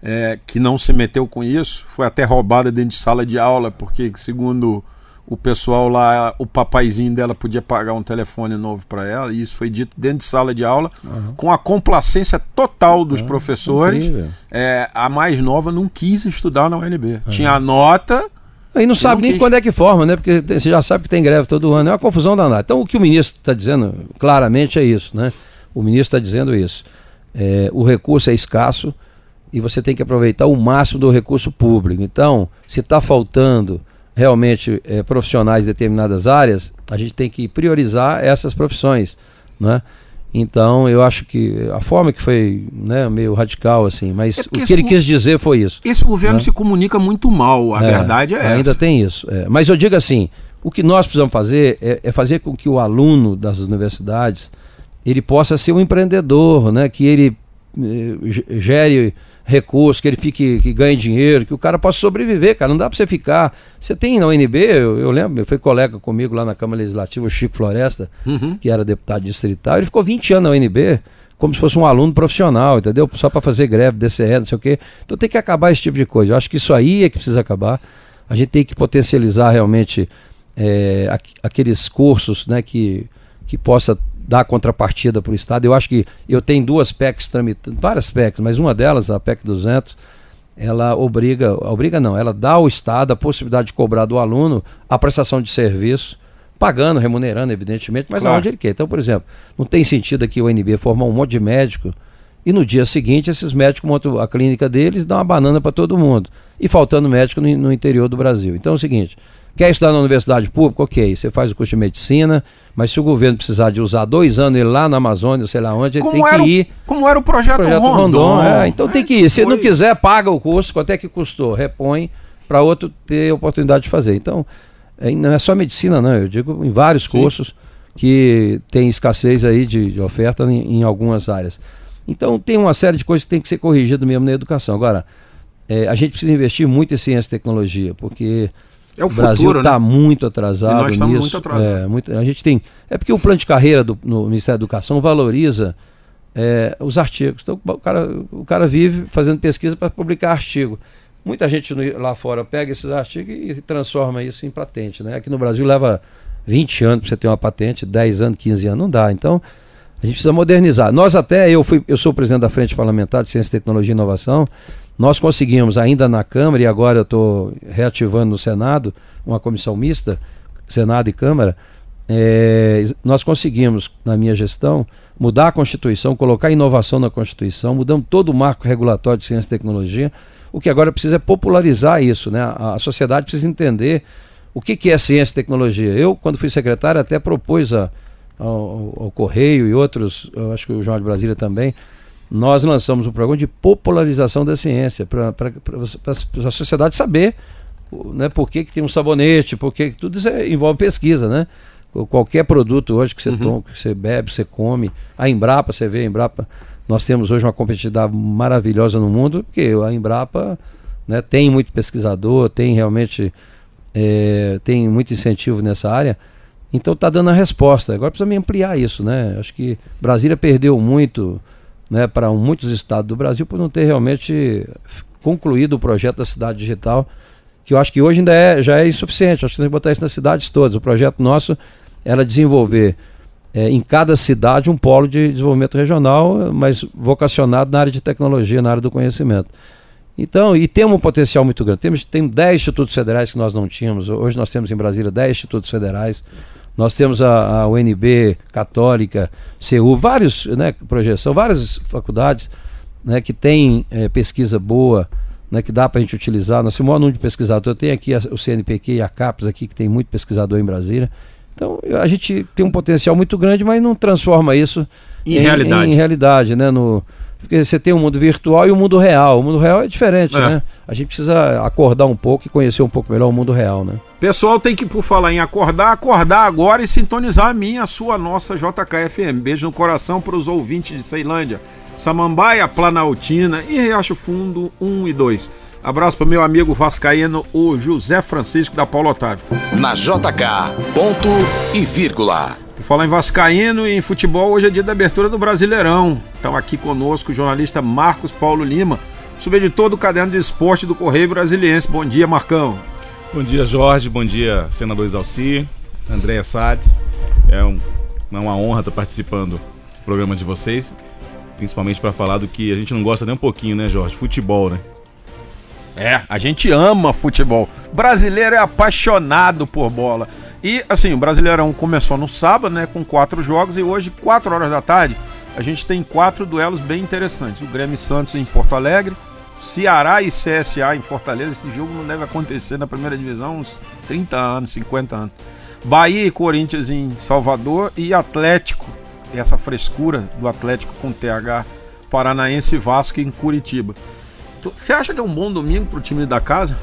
é, que não se meteu com isso, foi até roubada dentro de sala de aula, porque, segundo o pessoal lá, o papaizinho dela podia pagar um telefone novo para ela, e isso foi dito dentro de sala de aula, uhum. com a complacência total dos uhum. professores. É, a mais nova não quis estudar na UNB. Uhum. Tinha a nota. E não sabe nem quis. quando é que forma, né? Porque você já sabe que tem greve todo ano. É uma confusão danada. Então, o que o ministro está dizendo claramente é isso, né? O ministro está dizendo isso. É, o recurso é escasso e você tem que aproveitar o máximo do recurso público. Então, se está faltando realmente é, profissionais de determinadas áreas, a gente tem que priorizar essas profissões. Né? Então, eu acho que a forma que foi né, meio radical, assim, mas É o que ele quis dizer foi isso. Esse governo Né? se comunica muito mal, a É, verdade é Ainda essa. tem isso. é. Mas eu digo assim, o que nós precisamos fazer é, é fazer com que o aluno das universidades ele possa ser um empreendedor, né? Que ele eh, ge- gere recursos, que ele fique, que ganhe dinheiro, que o cara possa sobreviver, cara. Não dá para você ficar. Você tem na UNB, eu, eu lembro, foi colega comigo lá na Câmara Legislativa, o Chico Floresta, Uhum. que era deputado distrital, ele ficou 20 anos na UNB como se fosse um aluno profissional, entendeu? Só para fazer greve, DCE, não sei o quê. Então tem que acabar esse tipo de coisa. Eu acho que isso aí é que precisa acabar. A gente tem que potencializar realmente é, aqu- aqueles cursos né, que, que possa dar contrapartida para o Estado. Eu acho que eu tenho duas PECs tramitando, várias PECs, mas uma delas, a PEC 200, ela obriga, obriga não, ela dá ao Estado a possibilidade de cobrar do aluno a prestação de serviço, pagando, remunerando, evidentemente, mas Claro. aonde ele quer. Então, por exemplo, não tem sentido aqui o NB formar um monte de médico e no dia seguinte esses médicos montam a clínica deles e dão uma banana para todo mundo. E faltando médico no, no interior do Brasil. Então é o seguinte, quer estudar na universidade pública? Ok, você faz o curso de medicina, mas se o governo precisar de usar dois anos ele lá na Amazônia, sei lá onde, ele tem que o- ir. como era o projeto, Projeto Rondon. Rondon, é, então tem que ir. Se foi- não quiser, paga o curso. Quanto é que custou? Repõe para outro ter oportunidade de fazer. Então, é, não é só medicina, não. Eu digo em vários cursos que tem escassez aí de, de oferta em, em algumas áreas. Então, tem uma série de coisas que tem que ser corrigida mesmo na educação. Agora, é, a gente precisa investir muito em ciência e tecnologia, porque É o o Brasil futuro, está né? muito atrasado E nós estamos nisso. muito atrasados. É, muito- a gente tem. É porque o plano de carreira do no Ministério da Educação valoriza é, os artigos. Então o cara, o cara vive fazendo pesquisa para publicar artigo. Muita gente no- lá fora pega esses artigos e transforma isso em patente. Né? Aqui no Brasil leva 20 anos para você ter uma patente, 10 anos, 15 anos, não dá. Então, a gente precisa modernizar. Nós até, eu fui, eu sou o presidente da Frente Parlamentar de Ciência, Tecnologia e Inovação. Nós conseguimos ainda na Câmara e agora eu estou reativando no Senado uma comissão mista, Senado e Câmara. é, nós conseguimos, na minha gestão, mudar a Constituição, colocar inovação na Constituição, mudamos todo o marco regulatório de ciência e tecnologia. O que agora precisa é popularizar isso, né? A, a sociedade precisa entender o que, que é ciência e tecnologia. Eu, quando fui secretário, até propus a, ao, ao Correio e outros, acho que o Jornal de Brasília também, nós lançamos um programa de popularização da ciência, para a sociedade saber né, por que, que tem um sabonete, por que que- tudo isso é- envolve pesquisa, né? Qual- Qualquer produto hoje que você toma, que você bebe, você come, a Embrapa, você vê a Embrapa, nós temos hoje uma competitividade maravilhosa no mundo, porque a Embrapa né, tem muito pesquisador, tem realmente é, tem muito incentivo nessa área, então está dando a resposta. Agora precisa ampliar isso, né? Acho que Brasília perdeu muito né, para muitos estados do Brasil por não ter realmente concluído o projeto da cidade digital, que eu acho que hoje ainda é, já é insuficiente. Acho que tem que botar isso nas cidades todas. O projeto nosso era desenvolver eh, em cada cidade um polo de desenvolvimento regional, mas vocacionado na área de tecnologia, na área do conhecimento. Então, e temos um potencial muito grande. Temos tem 10 institutos federais que nós não tínhamos. Hoje nós temos em Brasília 10 institutos federais. Nós temos a, a UNB Católica, CEU, vários, né, projeção, várias faculdades né, que têm eh, pesquisa boa, né, que dá para a gente utilizar. Nós temos o maior número de pesquisadores. Eu tenho aqui a- o CNPq e a CAPES aqui, que tem muito pesquisador em Brasília. Então, a gente tem um potencial muito grande, mas não transforma isso Em realidade. Em realidade, né? No, porque você tem o mundo virtual e o mundo real. O mundo real é diferente, É. né? A gente precisa acordar um pouco e conhecer um pouco melhor o mundo real, né? Pessoal tem que, por falar em acordar, acordar agora e sintonizar a minha, a sua, nossa JKFM. Beijo no coração para os ouvintes de Ceilândia, Samambaia, Planaltina e Riacho Fundo 1 e 2. Abraço para meu amigo vascaíno, o José Francisco da Paulo Otávio. Na JK, ponto e vírgula. Por falar em vascaíno e em futebol, hoje é dia da abertura do Brasileirão. Estão aqui conosco o jornalista Marcos Paulo Lima, subeditor do Caderno de Esporte do Correio Brasiliense. Bom dia, Marcão. Bom dia, Jorge. Bom dia, senador Exalci, Andréa Sades. É, um- é uma honra estar participando do programa de vocês, principalmente para falar do que a gente não gosta nem um pouquinho, né, Jorge? Futebol, né? É, a gente ama futebol. Brasileiro é apaixonado por bola. E assim, o Brasileirão começou no sábado, né, com quatro jogos e hoje, quatro horas da tarde, a gente tem quatro duelos bem interessantes. O Grêmio e Santos em Porto Alegre, Ceará e CSA em Fortaleza. Esse jogo não deve acontecer na primeira divisão uns 30 anos, 50 anos. Bahia e Corinthians em Salvador e Atlético essa frescura do Atlético com TH Paranaense Vasco em Curitiba. Você acha que é um bom domingo para o time da casa?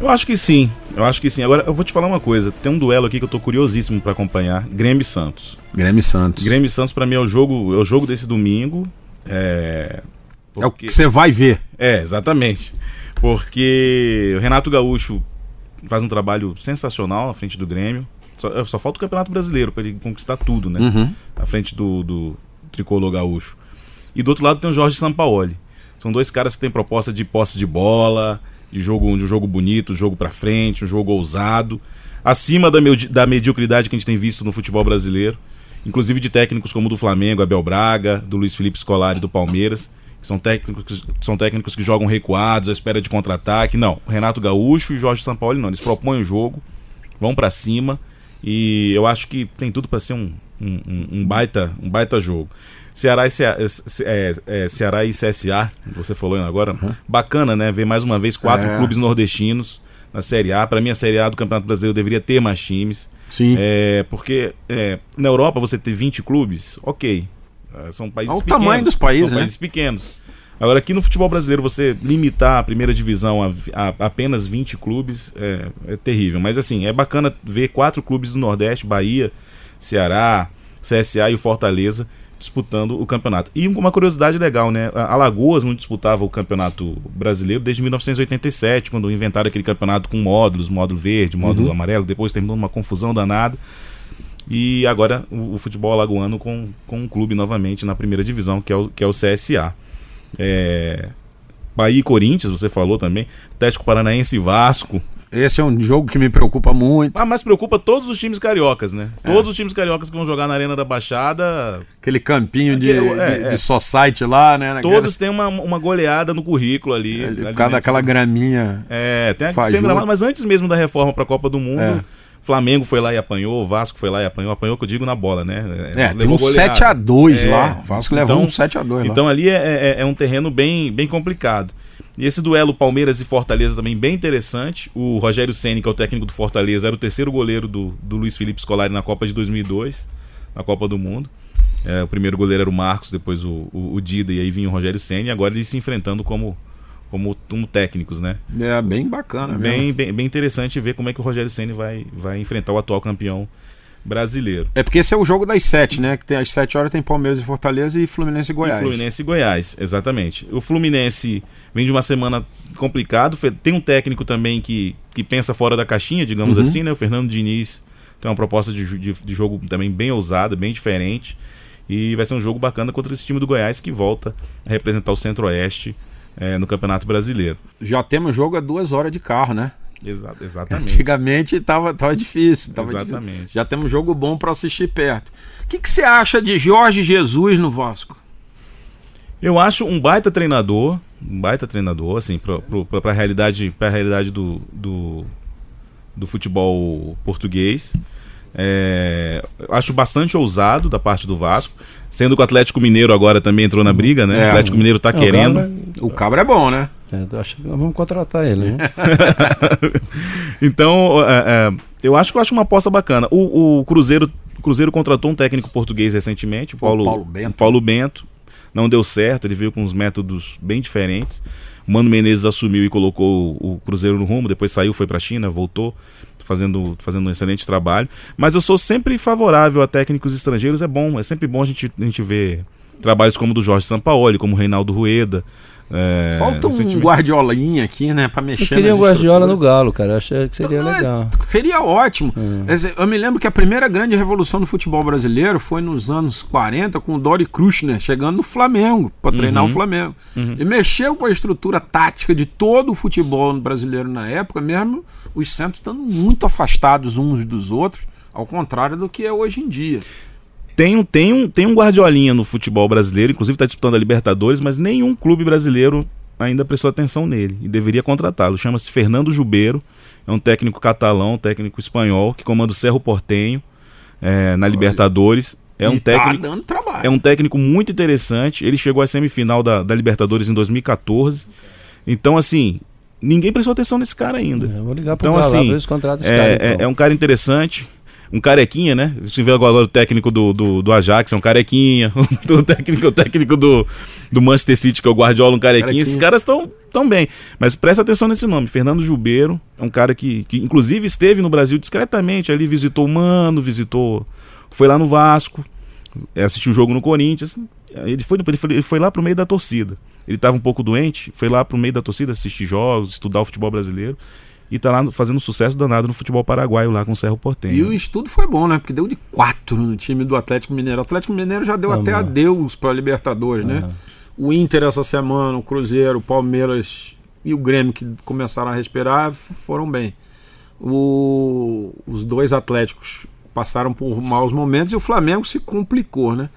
Eu acho que sim, eu acho que sim. Agora eu vou te falar uma coisa: tem um duelo aqui que eu tô curiosíssimo para acompanhar: Grêmio e Santos. Grêmio e Santos. Grêmio e Santos, para mim, é o jogo, é o jogo desse domingo. É, porque... é o que você vai ver. É, exatamente. Porque o Renato Gaúcho faz um trabalho sensacional à frente do Grêmio. Só, só falta o Campeonato Brasileiro para ele conquistar tudo, né? Uhum. À frente do, do tricolor gaúcho. E do outro lado tem o Jorge Sampaoli. São dois caras que têm proposta de posse de bola, de jogo, de um jogo bonito, um jogo para frente, um jogo ousado, acima da, da mediocridade que a gente tem visto no futebol brasileiro, inclusive de técnicos como o do Flamengo, Abel Braga, do Luiz Felipe Scolari do Palmeiras, que são técnicos, são técnicos que jogam recuados à espera de contra-ataque. Não, Renato Gaúcho e Jorge Sampaoli não, eles propõem o jogo, vão para cima e eu acho que tem tudo para ser um, um, um, baita, um baita jogo. Ceará e, Ceará, é, é, Ceará e CSA, você falou agora. Uhum. Bacana, né? Ver mais uma vez quatro é. clubes nordestinos na Série A. Para mim, a Série A do Campeonato Brasileiro deveria ter mais times. Sim. É, porque é, na Europa você ter 20 clubes, ok. É, são países Olha pequenos. o tamanho dos países, são né? países pequenos. Agora, aqui no futebol brasileiro, você limitar a primeira divisão a, a apenas 20 clubes é, é, terrível. Mas, assim, é bacana ver quatro clubes do Nordeste, Bahia, Ceará, CSA e o Fortaleza, disputando o campeonato. E uma curiosidade legal, né? Alagoas não disputava o campeonato brasileiro desde 1987, quando inventaram aquele campeonato com módulos, módulo verde, módulo uhum. amarelo, depois terminou numa confusão danada. E agora o, o, futebol alagoano com, com um clube novamente na primeira divisão, que é o, que é o CSA. É... Bahia e Corinthians, você falou também. Atlético Paranaense e Vasco. Esse é um jogo que me preocupa muito. Ah, mas preocupa todos os times cariocas, né? É. Todos os times cariocas que vão jogar na Arena da Baixada. Aquele campinho de, Aquele, é, de, é. de society lá, né? Naquela... Todos têm uma, uma goleada no currículo ali. É, por causa daquela graminha. É, tem, tem gramado, mas antes mesmo da reforma para a Copa do Mundo. Flamengo foi lá e apanhou, o Vasco foi lá e apanhou, apanhou que eu digo na bola, né? É, levou um 7x2 é, lá. O Vasco então, levou um 7x2 lá. Então ali é, é, é um terreno bem, bem complicado. E esse duelo Palmeiras e Fortaleza também bem interessante. O Rogério Ceni, que é o técnico do Fortaleza, era o terceiro goleiro do, do Luiz Felipe Scolari na Copa de 2002, na Copa do Mundo. É, o primeiro goleiro era o Marcos, depois o, o, o Dida e aí vinha o Rogério Ceni. Agora eles se enfrentando como, como, como técnicos, né? É bem bacana, bem, bem, bem interessante ver como é que o Rogério Ceni vai, vai enfrentar o atual campeão brasileiro. É porque esse é o jogo das sete, né? Que tem às sete horas tem Palmeiras e Fortaleza e Fluminense e Goiás. E Fluminense e Goiás, exatamente. O Fluminense vem de uma semana complicado. Tem um técnico também que, que pensa fora da caixinha, digamos uhum. assim, né? O Fernando Diniz tem uma proposta de, de, de, jogo também bem ousada, bem diferente. E vai ser um jogo bacana contra esse time do Goiás que volta a representar o Centro-Oeste é, no Campeonato Brasileiro. Já temos jogo a duas horas de carro, né? Exa [LAUGHS] exatamente. Antigamente estava tava difícil. Tava exatamente. Difícil. Já temos jogo bom para assistir perto. O que, que você acha de Jorge Jesus no Vasco? Eu acho um baita treinador, um baita treinador, assim, para a realidade, pra realidade do, do, do futebol português. É, acho bastante ousado da parte do Vasco. Sendo que o Atlético Mineiro agora também entrou na briga, né? É, o Atlético Mineiro está querendo. O cabra, o cabra é bom, né? É, acho que nós vamos contratar ele, né? [LAUGHS] então, é, é, eu acho que eu acho uma aposta bacana. O, o Cruzeiro, o Cruzeiro contratou um técnico português recentemente, o Paulo, Paulo Bento. Paulo Bento. Não deu certo, ele veio com uns métodos bem diferentes. O Mano Menezes assumiu e colocou o Cruzeiro no rumo, depois saiu, foi para a China, voltou fazendo, fazendo um excelente trabalho. Mas eu sou sempre favorável a técnicos estrangeiros, é bom, é sempre bom a gente, a gente ver trabalhos como o do Jorge Sampaoli, como o Reinaldo Rueda. É, Falta um guardiolinha aqui, né, para mexer. Eu queria um guardiola no Galo, cara. Eu achei que seria então, legal. Seria ótimo. É. Eu me lembro que a primeira grande revolução no futebol brasileiro foi nos anos 40 com o Dori Kruschner chegando no Flamengo para treinar uhum. o Flamengo. Uhum. E mexeu com a estrutura tática de todo o futebol brasileiro na época, mesmo os centros estando muito afastados uns dos outros, ao contrário do que é hoje em dia. Tem, um, tem, um, tem um guardiolinha no futebol brasileiro, inclusive está disputando a Libertadores, mas nenhum clube brasileiro ainda prestou atenção nele e deveria contratá-lo. Chama-se Fernando Jubeiro, é um técnico catalão, um técnico espanhol, que comanda o Cerro Portenho é, na Libertadores. É um, tá técnico, é um técnico muito interessante. Ele chegou à semifinal da, da Libertadores em 2014. Então, assim, ninguém prestou atenção nesse cara ainda. É, vou ligar pro então, assim, lá, é, cara, então. é, é um cara interessante um carequinha, né? A gente vê agora o técnico do, do, do Ajax, é um carequinha. [LAUGHS] o técnico, o técnico do, do Manchester City, que é o Guardiola, um carequinha. carequinha. Esses caras estão tão bem. Mas presta atenção nesse nome. Fernando Gilbeiro é um cara que, que inclusive esteve no Brasil discretamente ali, visitou o Mano, visitou. Foi lá no Vasco, assistiu o jogo no Corinthians. Ele foi, ele foi, ele foi lá pro meio da torcida. Ele estava um pouco doente, foi lá pro meio da torcida assistir jogos, estudar o futebol brasileiro e tá lá fazendo sucesso danado no futebol paraguaio lá com o Cerro Portenho. E o estudo foi bom, né? Porque deu de quatro no time do Atlético Mineiro. O Atlético Mineiro já deu até adeus para Libertadores, né? O Inter essa semana, o Cruzeiro, o Palmeiras e o Grêmio que começaram a respirar foram bem. O... Os dois Atléticos passaram por maus momentos e o Flamengo se complicou, né?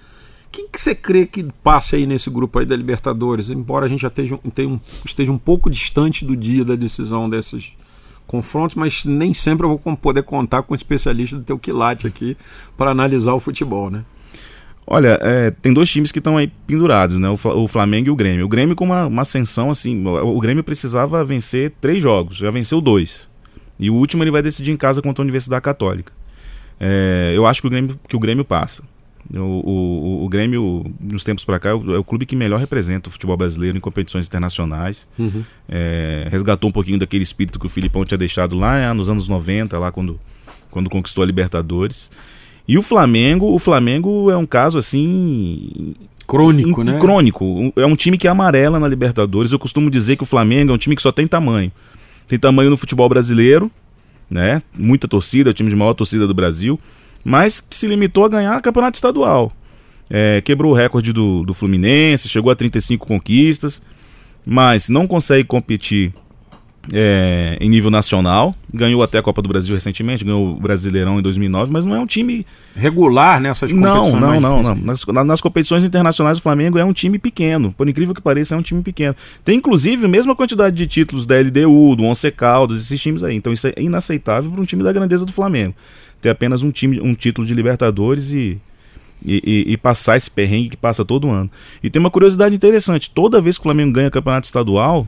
Quem que você crê que passe aí nesse grupo aí da Libertadores? Embora a gente já esteja, esteja um pouco distante do dia da decisão desses confrontos, mas nem sempre eu vou poder contar com um especialista do teu quilate aqui para analisar o futebol, né? Olha, é, tem dois times que estão aí pendurados, né? O, Flamengo e o Grêmio. O Grêmio com uma, uma ascensão assim, o Grêmio precisava vencer três jogos, já venceu dois. E o último ele vai decidir em casa contra a Universidade Católica. É, eu acho que o Grêmio, que o Grêmio passa. O, o, o Grêmio, nos tempos para cá, é o, é o, clube que melhor representa o futebol brasileiro em competições internacionais. Uhum. É, resgatou um pouquinho daquele espírito que o Filipão tinha deixado lá nos anos 90, lá quando, quando conquistou a Libertadores. E o Flamengo, o Flamengo é um caso assim. Crônico, né? Crônico. É um time que é amarela na Libertadores. Eu costumo dizer que o Flamengo é um time que só tem tamanho. Tem tamanho no futebol brasileiro, né? Muita torcida, é o time de maior torcida do Brasil mas que se limitou a ganhar campeonato estadual. É, quebrou o recorde do, do Fluminense, chegou a 35 conquistas, mas não consegue competir é, em nível nacional. Ganhou até a Copa do Brasil recentemente, ganhou o Brasileirão em 2009, mas não é um time regular nessas competições. Não, não, não, não. Nas, nas, competições internacionais o Flamengo é um time pequeno. Por incrível que pareça, é um time pequeno. Tem inclusive a mesma quantidade de títulos da LDU, do Once Caldas, esses times aí. Então isso é inaceitável para um time da grandeza do Flamengo ter apenas um time, um título de Libertadores e, e, e, passar esse perrengue que passa todo ano. E tem uma curiosidade interessante: toda vez que o Flamengo ganha campeonato estadual,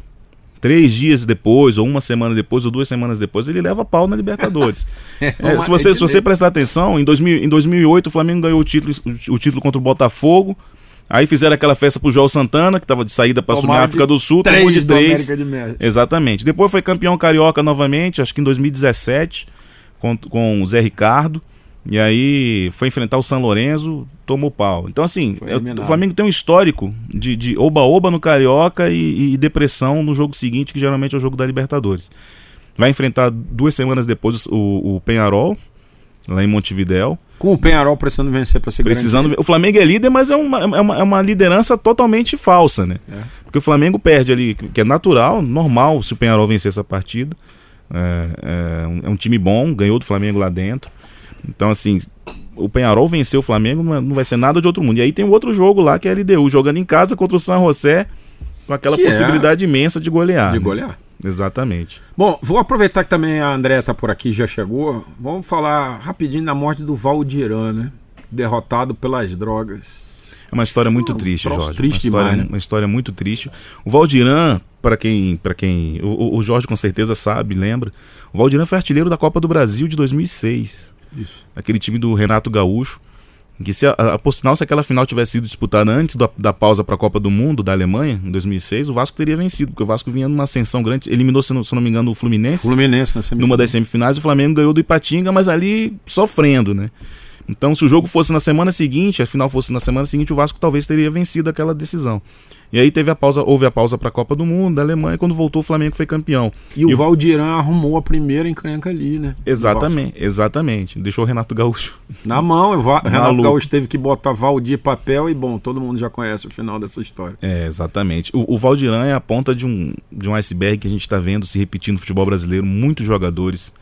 três dias depois, ou uma semana depois, ou duas semanas depois, ele leva pau na Libertadores. [LAUGHS] é, é se, você, se você prestar atenção, em, 2000, em 2008 o Flamengo ganhou o título, o título contra o Botafogo. Aí fizeram aquela festa pro João Santana, que estava de saída para assumir a África do Sul, três de três. De Exatamente. Depois foi campeão carioca novamente, acho que em 2017 com, com o Zé Ricardo. E aí foi enfrentar o São Lourenço, tomou pau. Então, assim, o Flamengo tem um histórico de oba-oba no Carioca e, e, depressão no jogo seguinte, que geralmente é o jogo da Libertadores. Vai enfrentar duas semanas depois o, o Penharol, lá em Montevidéu. Com o Penharol precisando vencer para ser Precisando O Flamengo é líder, mas é uma, é uma, é uma liderança totalmente falsa, né? É. Porque o Flamengo perde ali, que é natural, normal se o Penharol vencer essa partida. É, é, um, é, um, time bom, ganhou do Flamengo lá dentro. Então, assim, o Penharol venceu o Flamengo, não vai ser nada de outro mundo. E aí tem um outro jogo lá que é a LDU, jogando em casa contra o San José, com aquela que é possibilidade é... imensa de golear. De né? golear. Exatamente. Bom, vou aproveitar que também a André está por aqui, já chegou. Vamos falar rapidinho da morte do Valdiran, né? Derrotado pelas drogas. É uma história muito triste, Jorge. Triste uma, história, demais, né? uma história muito triste. O Valdiran, para quem, para quem, o, o, Jorge com certeza sabe, lembra. O Valdiran foi artilheiro da Copa do Brasil de 2006. Isso. Aquele time do Renato Gaúcho. Que se, a, a, por sinal, se aquela final tivesse sido disputada antes da, da pausa para a Copa do Mundo da Alemanha, em 2006, o Vasco teria vencido, porque o Vasco vinha numa ascensão grande, eliminou, se não, se não me engano, o Fluminense. Fluminense, Numa das semifinais, o Flamengo ganhou do Ipatinga, mas ali sofrendo, né? Então, se o jogo fosse na semana seguinte, a final fosse na semana seguinte, o Vasco talvez teria vencido aquela decisão. E aí teve a pausa, houve a pausa para a Copa do Mundo da Alemanha, quando voltou o Flamengo foi campeão. E, e o Valdiran arrumou a primeira encrenca ali, né? Exatamente, exatamente. Deixou o Renato Gaúcho. Na mão, o Va [LAUGHS] Renato Maluco. Gaúcho teve que botar Valdir papel e bom, todo mundo já conhece o final dessa história. É, exatamente. O, o Valdiran é a ponta de um, de um iceberg que a gente está vendo se repetindo no futebol brasileiro, muitos jogadores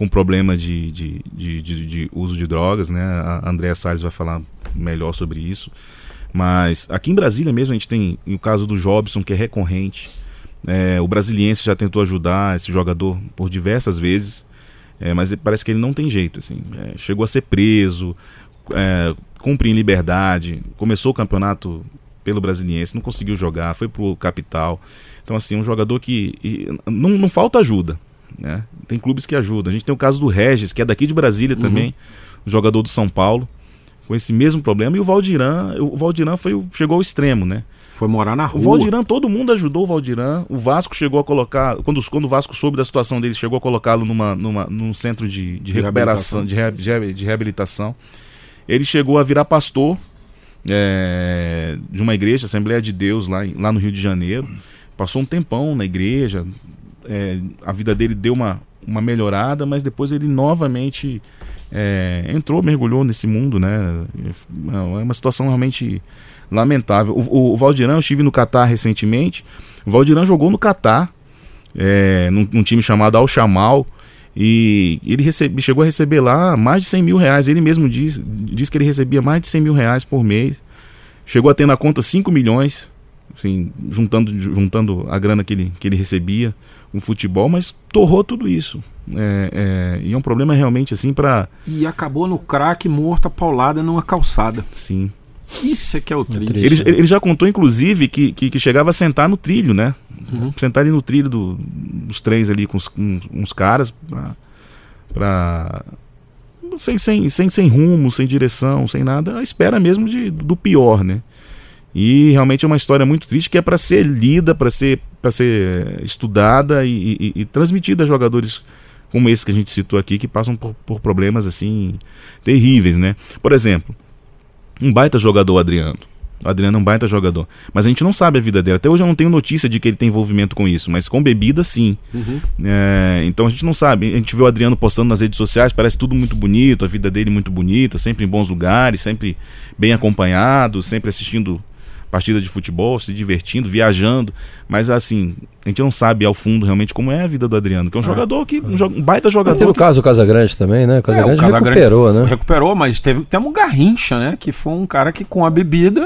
com problema de, de, de, de, de uso de drogas, né? A Andréa Salles vai falar melhor sobre isso. Mas aqui em Brasília mesmo a gente tem o caso do Jobson, que é recorrente. É, o Brasiliense já tentou ajudar esse jogador por diversas vezes, é, mas parece que ele não tem jeito. Assim, é, chegou a ser preso, é, cumpre em liberdade, começou o campeonato pelo Brasiliense, não conseguiu jogar, foi pro capital. Então, assim, um jogador que. E, não, não falta ajuda. Né? Tem clubes que ajudam. A gente tem o caso do Regis, que é daqui de Brasília uhum. também, jogador do São Paulo, com esse mesmo problema. E o Valdiran, o Valdiran foi, chegou ao extremo, né? Foi morar na rua. O Valdiran, todo mundo ajudou o Valdiran. O Vasco chegou a colocar. Quando, quando o Vasco soube da situação dele, chegou a colocá-lo numa, numa, num centro de, de recuperação, de, reabilitação. de reabilitação. Ele chegou a virar pastor é, de uma igreja, Assembleia de Deus, lá, lá no Rio de Janeiro. Passou um tempão na igreja. É, a vida dele deu uma, uma melhorada, mas depois ele novamente é, entrou, mergulhou nesse mundo, né? É uma situação realmente lamentável. O, o, Valdirão, eu estive no Catar recentemente. O Valdirão jogou no Catar, é, num, num, time chamado Al Shamal. E ele recebe, chegou a receber lá mais de 100 mil reais. Ele mesmo diz, diz que ele recebia mais de 100 mil reais por mês. Chegou a ter na conta 5 milhões, assim, juntando, juntando a grana que ele, que ele recebia no futebol, mas torrou tudo isso. É, é, e é um problema realmente assim para. E acabou no craque morta paulada numa calçada. Sim. Isso é que é o trilho. Ele, ele já contou, inclusive, que, que, que, chegava a sentar no trilho, né? Uhum. Sentar ali no trilho do, dos trens ali com, os, com uns caras pra. pra sem, sem, sem, sem rumo, sem direção, sem nada, a espera mesmo de, do pior, né? E realmente é uma história muito triste que é para ser lida, para ser, pra ser estudada e, e, e, transmitida a jogadores como esse que a gente citou aqui, que passam por, por problemas assim terríveis, né? Por exemplo, um baita jogador, Adriano. O Adriano é um baita jogador. Mas a gente não sabe a vida dele. Até hoje eu não tenho notícia de que ele tem envolvimento com isso. Mas com bebida, sim. Uhum. É, então a gente não sabe. A gente vê o Adriano postando nas redes sociais, parece tudo muito bonito, a vida dele muito bonita, sempre em bons lugares, sempre bem acompanhado, sempre assistindo partida de futebol, se divertindo, viajando. Mas assim, a gente não sabe ao fundo realmente como é a vida do Adriano, que é um ah, jogador que. Um, um baita jogador. Teve o caso do Casagrande também, né? O Casagrande, é, o recuperou, né? Recuperou, mas teve, temos o Garrincha, né? Que foi um cara que com a bebida,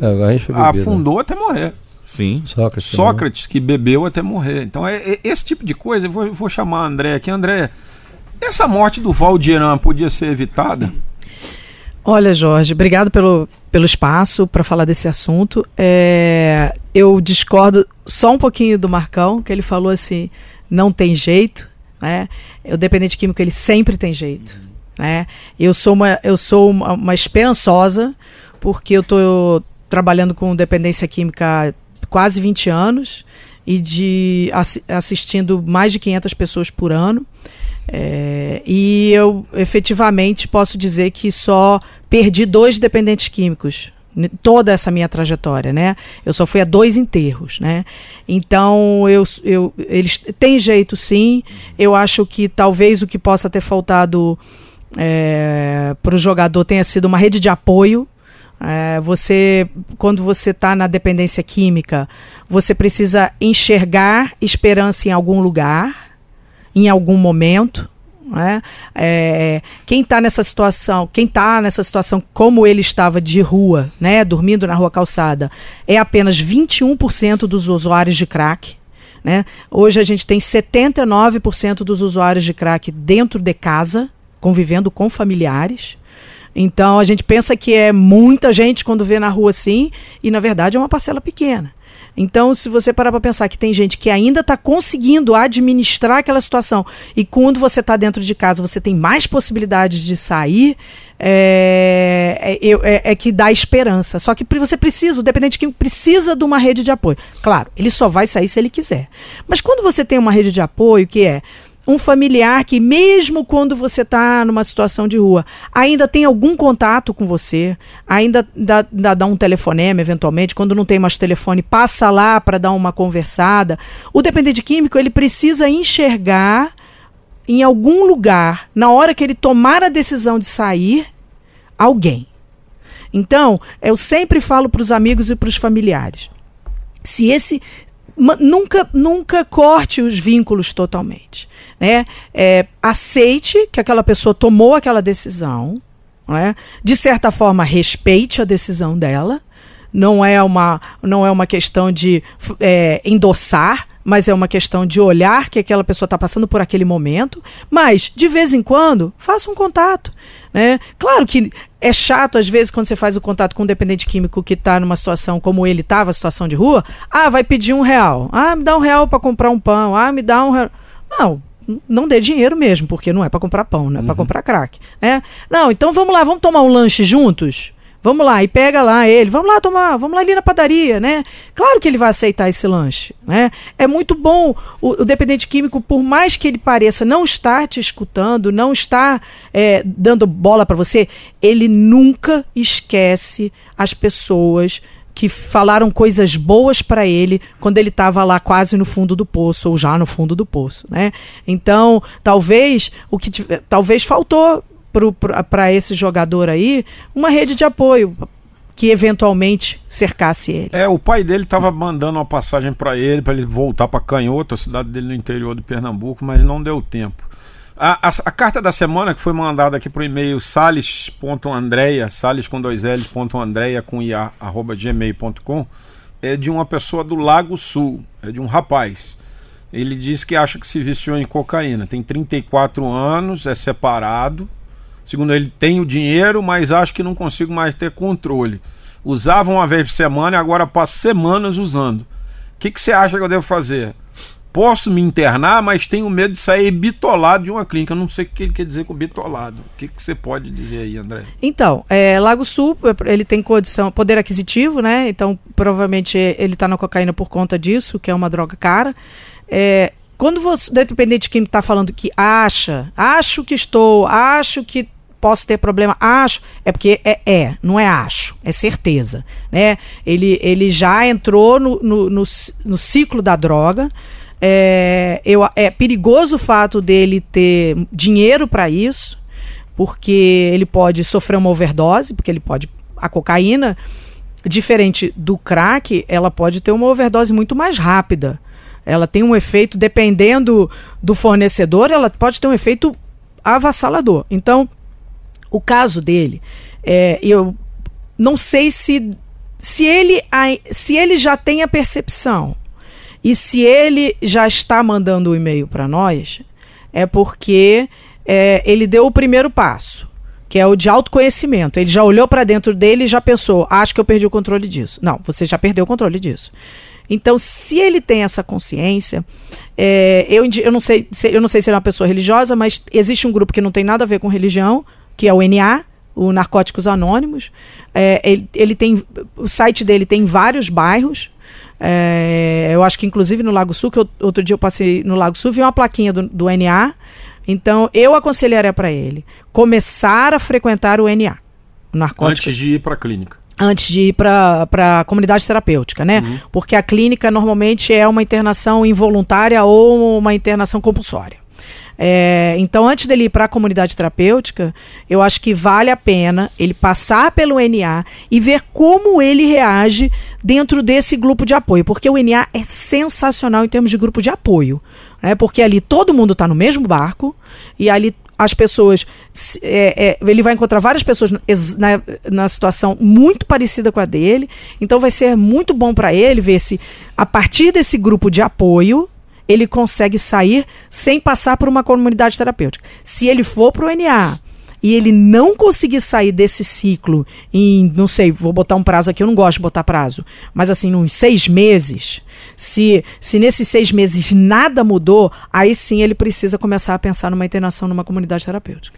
é, bebida afundou até morrer. Sim. Sócrates. Sócrates, que bebeu até morrer. Então é, é esse tipo de coisa. Eu vou, vou chamar André aqui. André, essa morte do Valdiran podia ser evitada? Olha, Jorge, obrigado pelo, pelo espaço para falar desse assunto. É, eu discordo só um pouquinho do Marcão, que ele falou assim: não tem jeito. Né? O dependente químico ele sempre tem jeito. Né? Eu sou uma, eu sou uma, uma esperançosa, porque eu estou trabalhando com dependência química há quase 20 anos e de assistindo mais de 500 pessoas por ano. É, e eu efetivamente posso dizer que só perdi dois dependentes químicos toda essa minha trajetória, né? Eu só fui a dois enterros, né? Então eu, eu eles têm jeito sim. Eu acho que talvez o que possa ter faltado é, para o jogador tenha sido uma rede de apoio. É, você, quando você está na dependência química, você precisa enxergar esperança em algum lugar em algum momento. Né? É, quem está nessa situação, quem está nessa situação como ele estava de rua, né, dormindo na rua calçada, é apenas 21% dos usuários de crack. Né? Hoje a gente tem 79% dos usuários de crack dentro de casa, convivendo com familiares. Então a gente pensa que é muita gente quando vê na rua assim, e na verdade é uma parcela pequena. Então, se você parar para pensar que tem gente que ainda está conseguindo administrar aquela situação e quando você está dentro de casa você tem mais possibilidades de sair, é, é, é, é, que dá esperança. Só que você precisa, o dependente que precisa de uma rede de apoio. Claro, ele só vai sair se ele quiser. Mas quando você tem uma rede de apoio que é um familiar que, mesmo quando você está numa situação de rua, ainda tem algum contato com você, ainda dá, dá, dá um telefonema, eventualmente, quando não tem mais telefone, passa lá para dar uma conversada. O dependente químico, ele precisa enxergar em algum lugar, na hora que ele tomar a decisão de sair, alguém. Então, eu sempre falo para os amigos e para os familiares. Se esse nunca nunca corte os vínculos totalmente né? É, aceite que aquela pessoa tomou aquela decisão, né? de certa forma respeite a decisão dela. Não é uma, não é uma questão de é, endossar, mas é uma questão de olhar que aquela pessoa está passando por aquele momento. Mas, de vez em quando, faça um contato. Né? Claro que é chato, às vezes, quando você faz o contato com um dependente químico que está numa situação como ele estava, situação de rua. Ah, vai pedir um real. Ah, me dá um real para comprar um pão. Ah, me dá um real. Não, não dê dinheiro mesmo, porque não é para comprar pão, não é uhum. para comprar crack, né? Não, então vamos lá, vamos tomar um lanche juntos? Vamos lá, e pega lá ele, vamos lá tomar, vamos lá ali na padaria, né? Claro que ele vai aceitar esse lanche, né? É muito bom o, o dependente químico, por mais que ele pareça não estar te escutando, não estar é, dando bola para você, ele nunca esquece as pessoas que falaram coisas boas para ele quando ele estava lá quase no fundo do poço ou já no fundo do poço, né? Então, talvez o que talvez faltou para esse jogador aí uma rede de apoio que eventualmente cercasse ele. É, o pai dele estava mandando uma passagem para ele, para ele voltar para Canhoto, a cidade dele no interior de Pernambuco, mas não deu tempo. A, a, a carta da semana que foi mandada aqui para o e-mail sales.andreia, sales com dois L's, ponto Andreia com ia, arroba gmail.com, é de uma pessoa do Lago Sul, é de um rapaz. Ele diz que acha que se viciou em cocaína, tem 34 anos, é separado, Segundo ele, tenho dinheiro, mas acho que não consigo mais ter controle. Usava uma vez por semana e agora passo semanas usando. O que, que você acha que eu devo fazer? Posso me internar, mas tenho medo de sair bitolado de uma clínica. Eu não sei o que ele quer dizer com bitolado. O que, que você pode dizer aí, André? Então, é, Lago Sul, ele tem condição, poder aquisitivo, né? Então, provavelmente ele está na cocaína por conta disso, que é uma droga cara. É, quando você, dependente de quem está falando que acha, acho que estou, acho que posso ter problema? Acho. É porque é, é não é acho, é certeza. Né? Ele, ele já entrou no, no, no, no ciclo da droga. É, eu, é perigoso o fato dele ter dinheiro para isso, porque ele pode sofrer uma overdose, porque ele pode. A cocaína, diferente do crack, ela pode ter uma overdose muito mais rápida. Ela tem um efeito, dependendo do fornecedor, ela pode ter um efeito avassalador. Então, o caso dele, é, eu não sei se, se, ele, se ele já tem a percepção e se ele já está mandando o um e-mail para nós, é porque é, ele deu o primeiro passo, que é o de autoconhecimento. Ele já olhou para dentro dele e já pensou: acho que eu perdi o controle disso. Não, você já perdeu o controle disso. Então, se ele tem essa consciência, é, eu, eu, não sei, eu não sei se ele é uma pessoa religiosa, mas existe um grupo que não tem nada a ver com religião, que é o NA, o Narcóticos Anônimos. É, ele, ele, tem. O site dele tem vários bairros. É, eu acho que inclusive no Lago Sul, que eu, outro dia eu passei no Lago Sul, vi uma plaquinha do, do NA. Então, eu aconselharia para ele começar a frequentar o NA. O narcótico. Antes de ir para a clínica antes de ir para a comunidade terapêutica, né? Uhum. Porque a clínica normalmente é uma internação involuntária ou uma internação compulsória. É, então, antes dele ir para a comunidade terapêutica, eu acho que vale a pena ele passar pelo NA e ver como ele reage dentro desse grupo de apoio, porque o NA é sensacional em termos de grupo de apoio, né? Porque ali todo mundo está no mesmo barco e ali as pessoas. É, é, ele vai encontrar várias pessoas na, na, situação muito parecida com a dele. Então vai ser muito bom para ele ver se, a partir desse grupo de apoio, ele consegue sair sem passar por uma comunidade terapêutica. Se ele for para o NA e ele não conseguir sair desse ciclo em, não sei, vou botar um prazo aqui, eu não gosto de botar prazo, mas assim, uns seis meses, se, se nesses seis meses nada mudou, aí sim ele precisa começar a pensar numa internação numa comunidade terapêutica.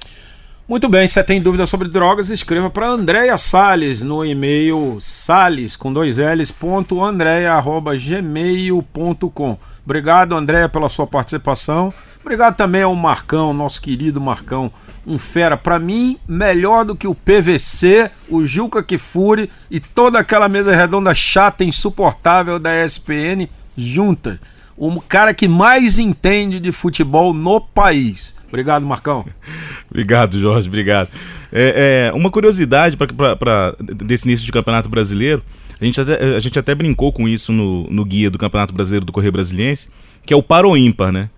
Muito bem, se você tem dúvidas sobre drogas, escreva para Andréia Salles no e-mail sales com dois L's, ponto andréia, arroba, gmail.com. Obrigado, Andréia, pela sua participação. Obrigado também ao Marcão, nosso querido Marcão, um fera. Para mim, melhor do que o PVC, o Juca Kifuri e toda aquela mesa redonda chata, insuportável da ESPN junta. O cara que mais entende de futebol no país. Obrigado, Marcão. [LAUGHS] obrigado, Jorge, obrigado. É, é uma curiosidade para desse início de Campeonato Brasileiro, a gente até, a gente até brincou com isso no, no guia do Campeonato Brasileiro do Correio Brasiliense, que é o Paro Ímpar, né?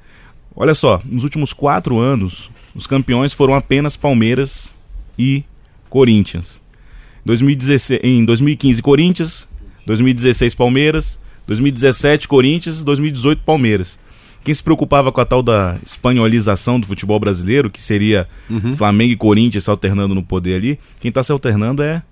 Olha só, nos últimos quatro anos, os campeões foram apenas Palmeiras e Corinthians. 2016, em 2015, Corinthians, 2016, Palmeiras, 2017, Corinthians, 2018, Palmeiras. Quem se preocupava com a tal da espanholização do futebol brasileiro, que seria uhum. Flamengo e Corinthians se alternando no poder ali, quem está se alternando é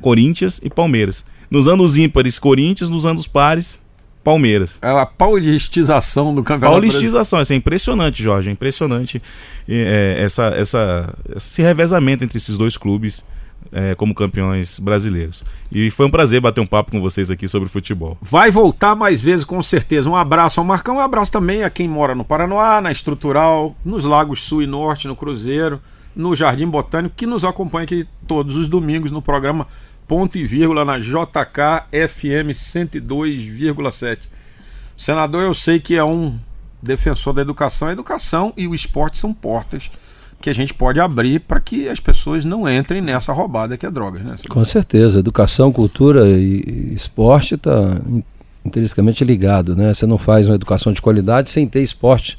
Corinthians e Palmeiras. Nos anos ímpares, Corinthians, nos anos pares, Palmeiras. É a paulistização do campeonato. Paulistização, isso é impressionante, Jorge, é impressionante é, essa, essa, esse revezamento entre esses dois clubes é, como campeões brasileiros. E foi um prazer bater um papo com vocês aqui sobre futebol. Vai voltar mais vezes, com certeza. Um abraço ao Marcão, um abraço também a quem mora no Paranoá, na Estrutural, nos Lagos Sul e Norte, no Cruzeiro, no Jardim Botânico, que nos acompanha aqui todos os domingos no programa Ponto e Vírgula na JK FM 102,7. Senador, eu sei que é um defensor da educação. A educação e o esporte são portas que a gente pode abrir para que as pessoas não entrem nessa roubada que é drogas, né? Com certeza, educação, cultura e esporte está intrinsecamente ligado, né? Você não faz uma educação de qualidade sem ter esporte.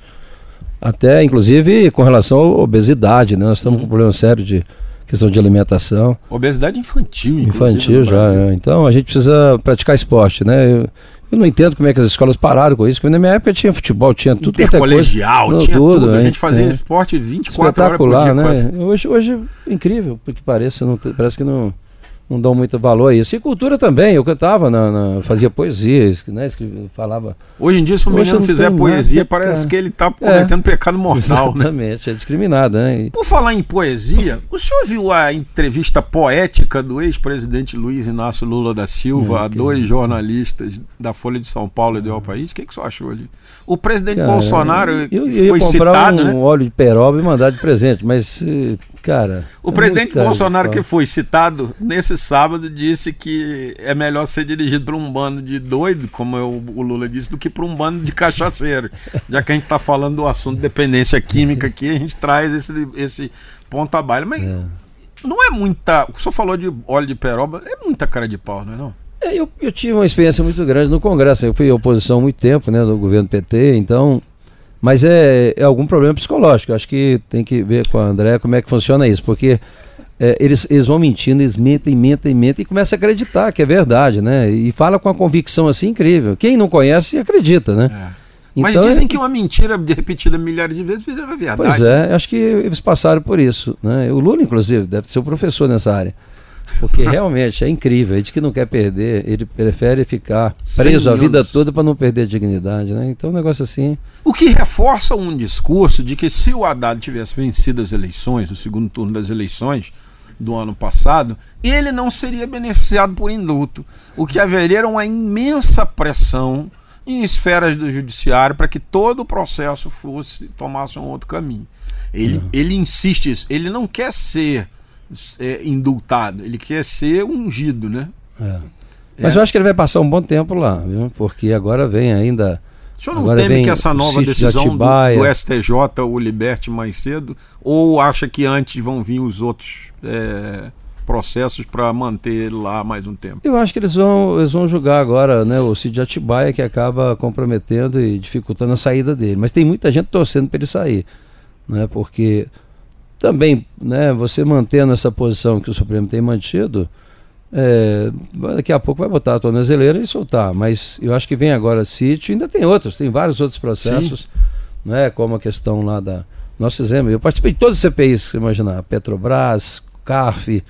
Até, inclusive, com relação à obesidade, né? Nós estamos com um problema sério de questão de alimentação. Obesidade infantil, Infantil já, é. Então a gente precisa praticar esporte, né? Eu, eu não entendo como é que as escolas pararam com isso, porque na minha época tinha futebol, tinha tudo. Intercolegial, coisa, tinha tudo. tudo. A gente fazia é. esporte 24 horas por dia. Né? Quase. Hoje, hoje, incrível, porque parece, não, parece que não, não dão muito valor a isso. E cultura também, eu cantava, na, na fazia poesia, né, escrevia, falava. Hoje em dia, se o menino fizer poesia, nada, parece cara. que ele está cometendo é, pecado mortal. Né? Exatamente, né? é discriminado. Né? Por falar em poesia, o senhor viu a entrevista poética do ex-presidente Luiz Inácio Lula da Silva a dois jornalistas da Folha de São Paulo e do El País? O que, que o senhor achou ali? O presidente cara, Bolsonaro eu, eu foi ia comprar citado, um né? óleo de peroba e mandar de presente, mas Cara. O é presidente Bolsonaro, que foi citado nesse sábado, disse que é melhor ser dirigido por um bando de doido, como eu, o Lula disse, do que por um bando de cachaceiro. Já que a gente está falando do assunto dependência química aqui, a gente traz esse, esse ponto a baile. Mas é. não é muita. O senhor falou de óleo de peroba, é muita cara de pau, não é? Não? É, eu, eu tive uma experiência muito grande no Congresso. Eu fui oposição há muito tempo, né, do governo PT, então mas é, é algum problema psicológico. Acho que tem que ver com a André como é que funciona isso, porque é, eles, eles vão mentindo, eles mentem, mentem, mentem e começam a acreditar que é verdade, né? E fala com uma convicção assim incrível. Quem não conhece acredita, né? É. Mas então, dizem é... que uma mentira repetida milhares de vezes vira verdade. Pois é, acho que eles passaram por isso. Né? O Lula, inclusive, deve ser o professor nessa área. Porque realmente é incrível. Ele que não quer perder, ele prefere ficar preso a vida toda para não perder a dignidade. Né? Então, um negócio assim. O que reforça um discurso de que se o Haddad tivesse vencido as eleições, no segundo turno das eleições do ano passado, ele não seria beneficiado por indulto. O que haveria uma imensa pressão em esferas do judiciário para que todo o processo fosse tomasse um outro caminho. Ele, uhum. ele insiste. Ele não quer ser é, indultado, ele quer ser ungido, né? É. Mas é. eu acho que ele vai passar um bom tempo lá, viu? Porque agora vem ainda. O senhor não teme que essa nova decisão do, do, STJ o liberte mais cedo? Ou acha que antes vão vir os outros é, processos para manter ele lá mais um tempo? Eu acho que eles vão, eles vão julgar agora né, o Cid Atibaia, que acaba comprometendo e dificultando a saída dele. Mas tem muita gente torcendo para ele sair. Né, porque também, né, você mantendo essa posição que o Supremo tem mantido, é, daqui a pouco vai botar a tornozeleira e soltar. Mas eu acho que vem agora sítio, ainda tem outros, tem vários outros processos, né, como a questão lá da. Nós fizemos, eu participei de todos os CPIs que você imaginar, Petrobras, CARF,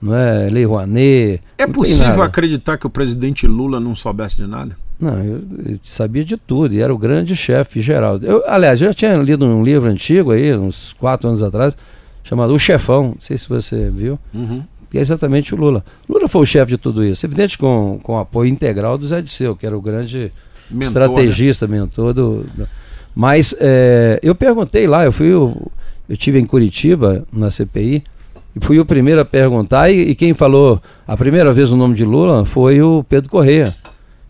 não é, Lei Rouanet. É possível acreditar que o presidente Lula não soubesse de nada? Não, eu, eu, sabia de tudo, e era o grande chefe geral. Eu, aliás, eu já tinha lido um livro antigo aí, uns quatro anos atrás, chamado O Chefão, não sei se você viu, uhum. que é exatamente o Lula. Lula foi o chefe de tudo isso, evidente com, com o apoio integral do Zé Disseu, que era o grande mentor, né? estrategista, né? mentor do... do mas é, eu perguntei lá, eu fui, eu, eu tive em Curitiba, na CPI, fui o primeiro a perguntar, e, e quem falou a primeira vez o nome de Lula foi o Pedro Correia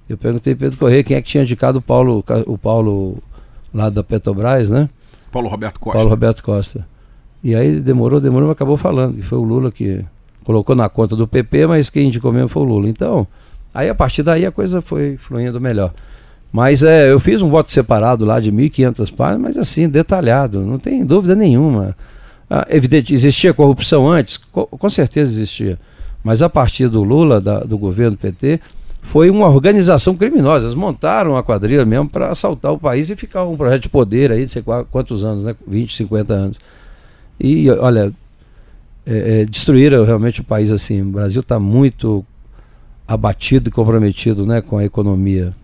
eu perguntei Pedro Corrêa quem é que tinha indicado o Paulo, o Paulo lá da Petrobras, né? Paulo Roberto Costa. Paulo Roberto Costa. E aí demorou, demorou, mas acabou falando que foi o Lula que colocou na conta do PP, mas quem indicou mesmo foi o Lula. Então, aí a partir daí a coisa foi fluindo melhor. Mas é, eu fiz um voto separado lá de 1.500 páginas, mas assim, detalhado, não tem dúvida nenhuma. Ah, evidente, existia corrupção antes? Com, com certeza existia. Mas a partir do Lula, da, do governo PT, foi uma organização criminosa. Eles montaram a quadrilha mesmo para assaltar o país e ficar um projeto de poder aí de sei quantos anos, né? 20, 50 anos. E olha, é, é, destruíram realmente o país assim. O Brasil está muito abatido e comprometido né, com a economia.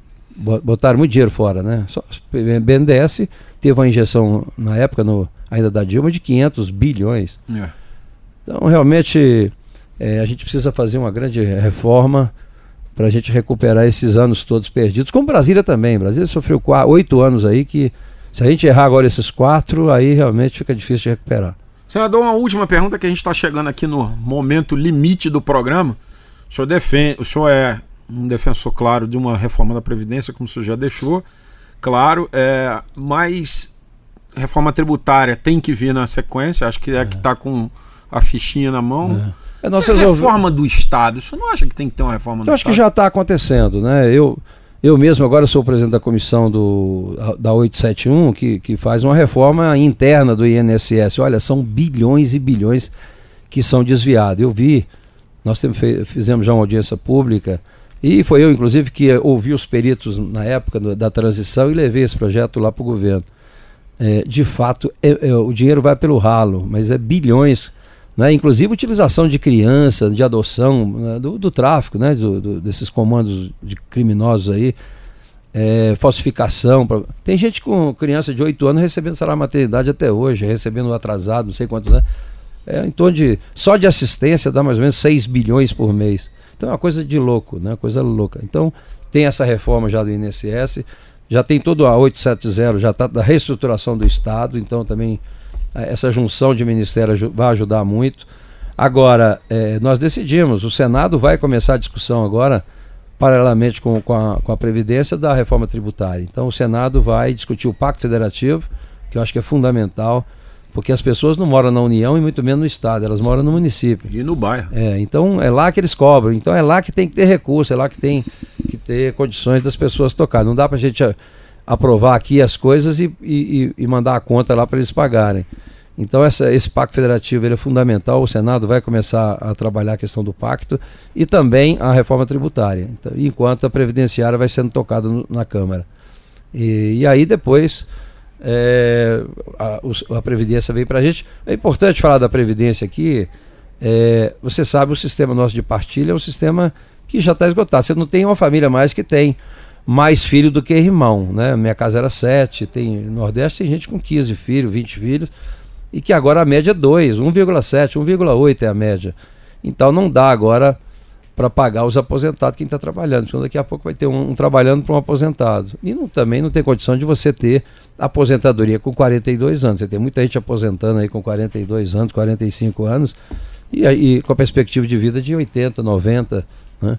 botaram muito dinheiro fora, né? Só BNDES teve uma injeção na época, no, ainda da Dilma, de 500 bilhões. É. Então, realmente, é, a gente precisa fazer uma grande reforma para a gente recuperar esses anos todos perdidos, como Brasília também. Brasília sofreu oito anos aí que, se a gente errar agora esses quatro, aí realmente fica difícil de recuperar. Senador, uma última pergunta que a gente está chegando aqui no momento limite do programa. O senhor defende, o senhor é um defensor claro de uma reforma da Previdência, como o senhor já deixou, claro, é, mas reforma tributária tem que vir na sequência, acho que é, é. que está com a fichinha na mão. É. É, nossa, reforma do Estado, você não acha que tem que ter uma reforma do eu acho Estado? que já está acontecendo, né? Eu, eu mesmo agora sou presidente da comissão do, da 871, que, que faz uma reforma interna do INSS. Olha, são bilhões e bilhões que são desviados. Eu vi, nós temos, fizemos já uma audiência pública, e foi eu, inclusive, que ouvi os peritos na época da transição e levei esse projeto lá para o governo. É, de fato, é, é, o dinheiro vai pelo ralo, mas é bilhões, né? inclusive utilização de criança, de adoção, né? do, do, tráfico, né? Do, do, desses comandos de criminosos aí, é, falsificação. Pra... Tem gente com criança de 8 anos recebendo salário maternidade até hoje, recebendo atrasado, não sei quantos anos. É, em torno de. Só de assistência dá mais ou menos 6 bilhões por mês. Então é uma coisa de louco, né? Coisa louca. Então tem essa reforma já do INSS, já tem todo a 870, já está da reestruturação do Estado, então também eh, essa junção de ministério vai ajudar muito. Agora, é, nós decidimos, o Senado vai começar a discussão agora, paralelamente com, com, a, com a Previdência, da reforma tributária. Então o Senado vai discutir o Pacto Federativo, que eu acho que é fundamental porque as pessoas não moram na União e muito menos no Estado, elas moram no município. E no bairro. É, então é lá que eles cobram. Então é lá que tem que ter recurso, é lá que tem que ter condições das pessoas tocar. Não dá para a gente aprovar aqui as coisas e, e, e mandar a conta lá para eles pagarem. Então essa, esse pacto federativo ele é fundamental. O Senado vai começar a trabalhar a questão do pacto e também a reforma tributária, então, enquanto a previdenciária vai sendo tocada no, na Câmara. E, e aí depois é, a, a, Previdência veio para a gente. É importante falar da Previdência aqui. É, você sabe, o sistema nosso de partilha é um sistema que já está esgotado. Você não tem uma família mais que tem mais filho do que irmão. Né? Minha casa era 7, tem, no Nordeste tem gente com 15 filhos, 20 filhos, e que agora a média é 2, 1,7, 1,8 é a média. Então não dá agora para pagar os aposentados quem está trabalhando. Então daqui a pouco vai ter um, um trabalhando para um aposentado. E não, também não tem condição de você ter aposentadoria com 42 anos. Você tem muita gente aposentando aí com 42 anos, 45 anos, e, com a perspectiva de vida de 80, 90. Né?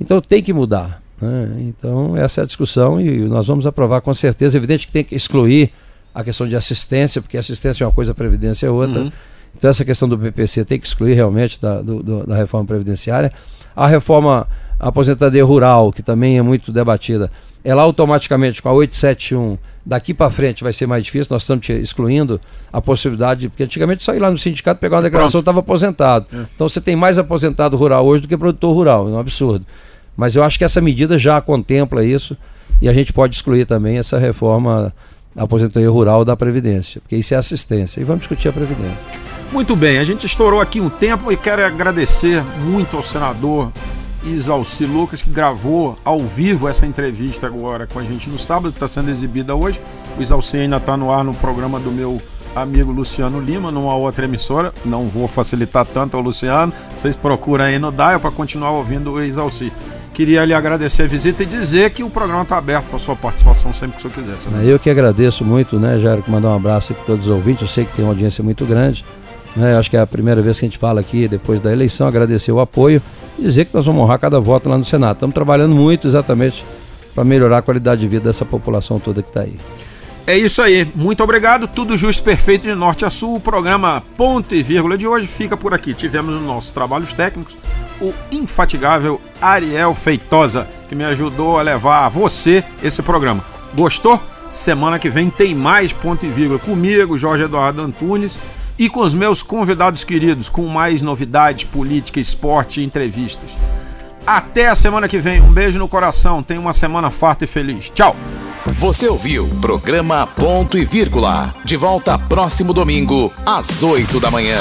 Então tem que mudar. Né? Então essa é a discussão e nós vamos aprovar com certeza. Evidente que tem que excluir a questão de assistência, porque assistência é uma coisa, previdência é outra. Uhum. Então essa questão do BPC tem que excluir realmente da, do, do, da reforma previdenciária. A reforma aposentadoria rural, que também é muito debatida, ela automaticamente com a 871 daqui para frente vai ser mais difícil, nós estamos excluindo a possibilidade, porque antigamente só ir lá no sindicato pegar uma declaração estava aposentado. É. Então você tem mais aposentado rural hoje do que produtor rural, é um absurdo. Mas eu acho que essa medida já contempla isso e a gente pode excluir também essa reforma da aposentadoria rural da Previdência, porque isso é assistência. E vamos discutir a Previdência. Muito bem, a gente estourou aqui um tempo e quero agradecer muito ao senador Isalci Lucas, que gravou ao vivo essa entrevista agora com a gente no sábado, está sendo exibida hoje. O Isalci ainda está no ar no programa do meu amigo Luciano Lima, numa outra emissora. Não vou facilitar tanto ao Luciano. Vocês procuram aí no Dial para continuar ouvindo o Isalci. Queria lhe agradecer a visita e dizer que o programa está aberto para sua participação sempre que o senhor quiser. Senhor. Eu que agradeço muito, né, Jairo, que mandar um abraço para todos os ouvintes. Eu sei que tem uma audiência muito grande. Né? Acho que é a primeira vez que a gente fala aqui depois da eleição, agradecer o apoio e dizer que nós vamos honrar cada voto lá no Senado. Estamos trabalhando muito exatamente para melhorar a qualidade de vida dessa população toda que está aí. É isso aí, muito obrigado. Tudo justo, perfeito de norte a sul. O programa Ponto e Vírgula de hoje fica por aqui. Tivemos nos nossos trabalhos técnicos o infatigável Ariel Feitosa, que me ajudou a levar a você esse programa. Gostou? Semana que vem tem mais Ponto e Vírgula comigo, Jorge Eduardo Antunes e com os meus convidados queridos, com mais novidades, política, esporte e entrevistas. Até a semana que vem. Um beijo no coração. Tenha uma semana farta e feliz. Tchau. Você ouviu programa Ponto e Vírgula. De volta próximo domingo, às 8 da manhã.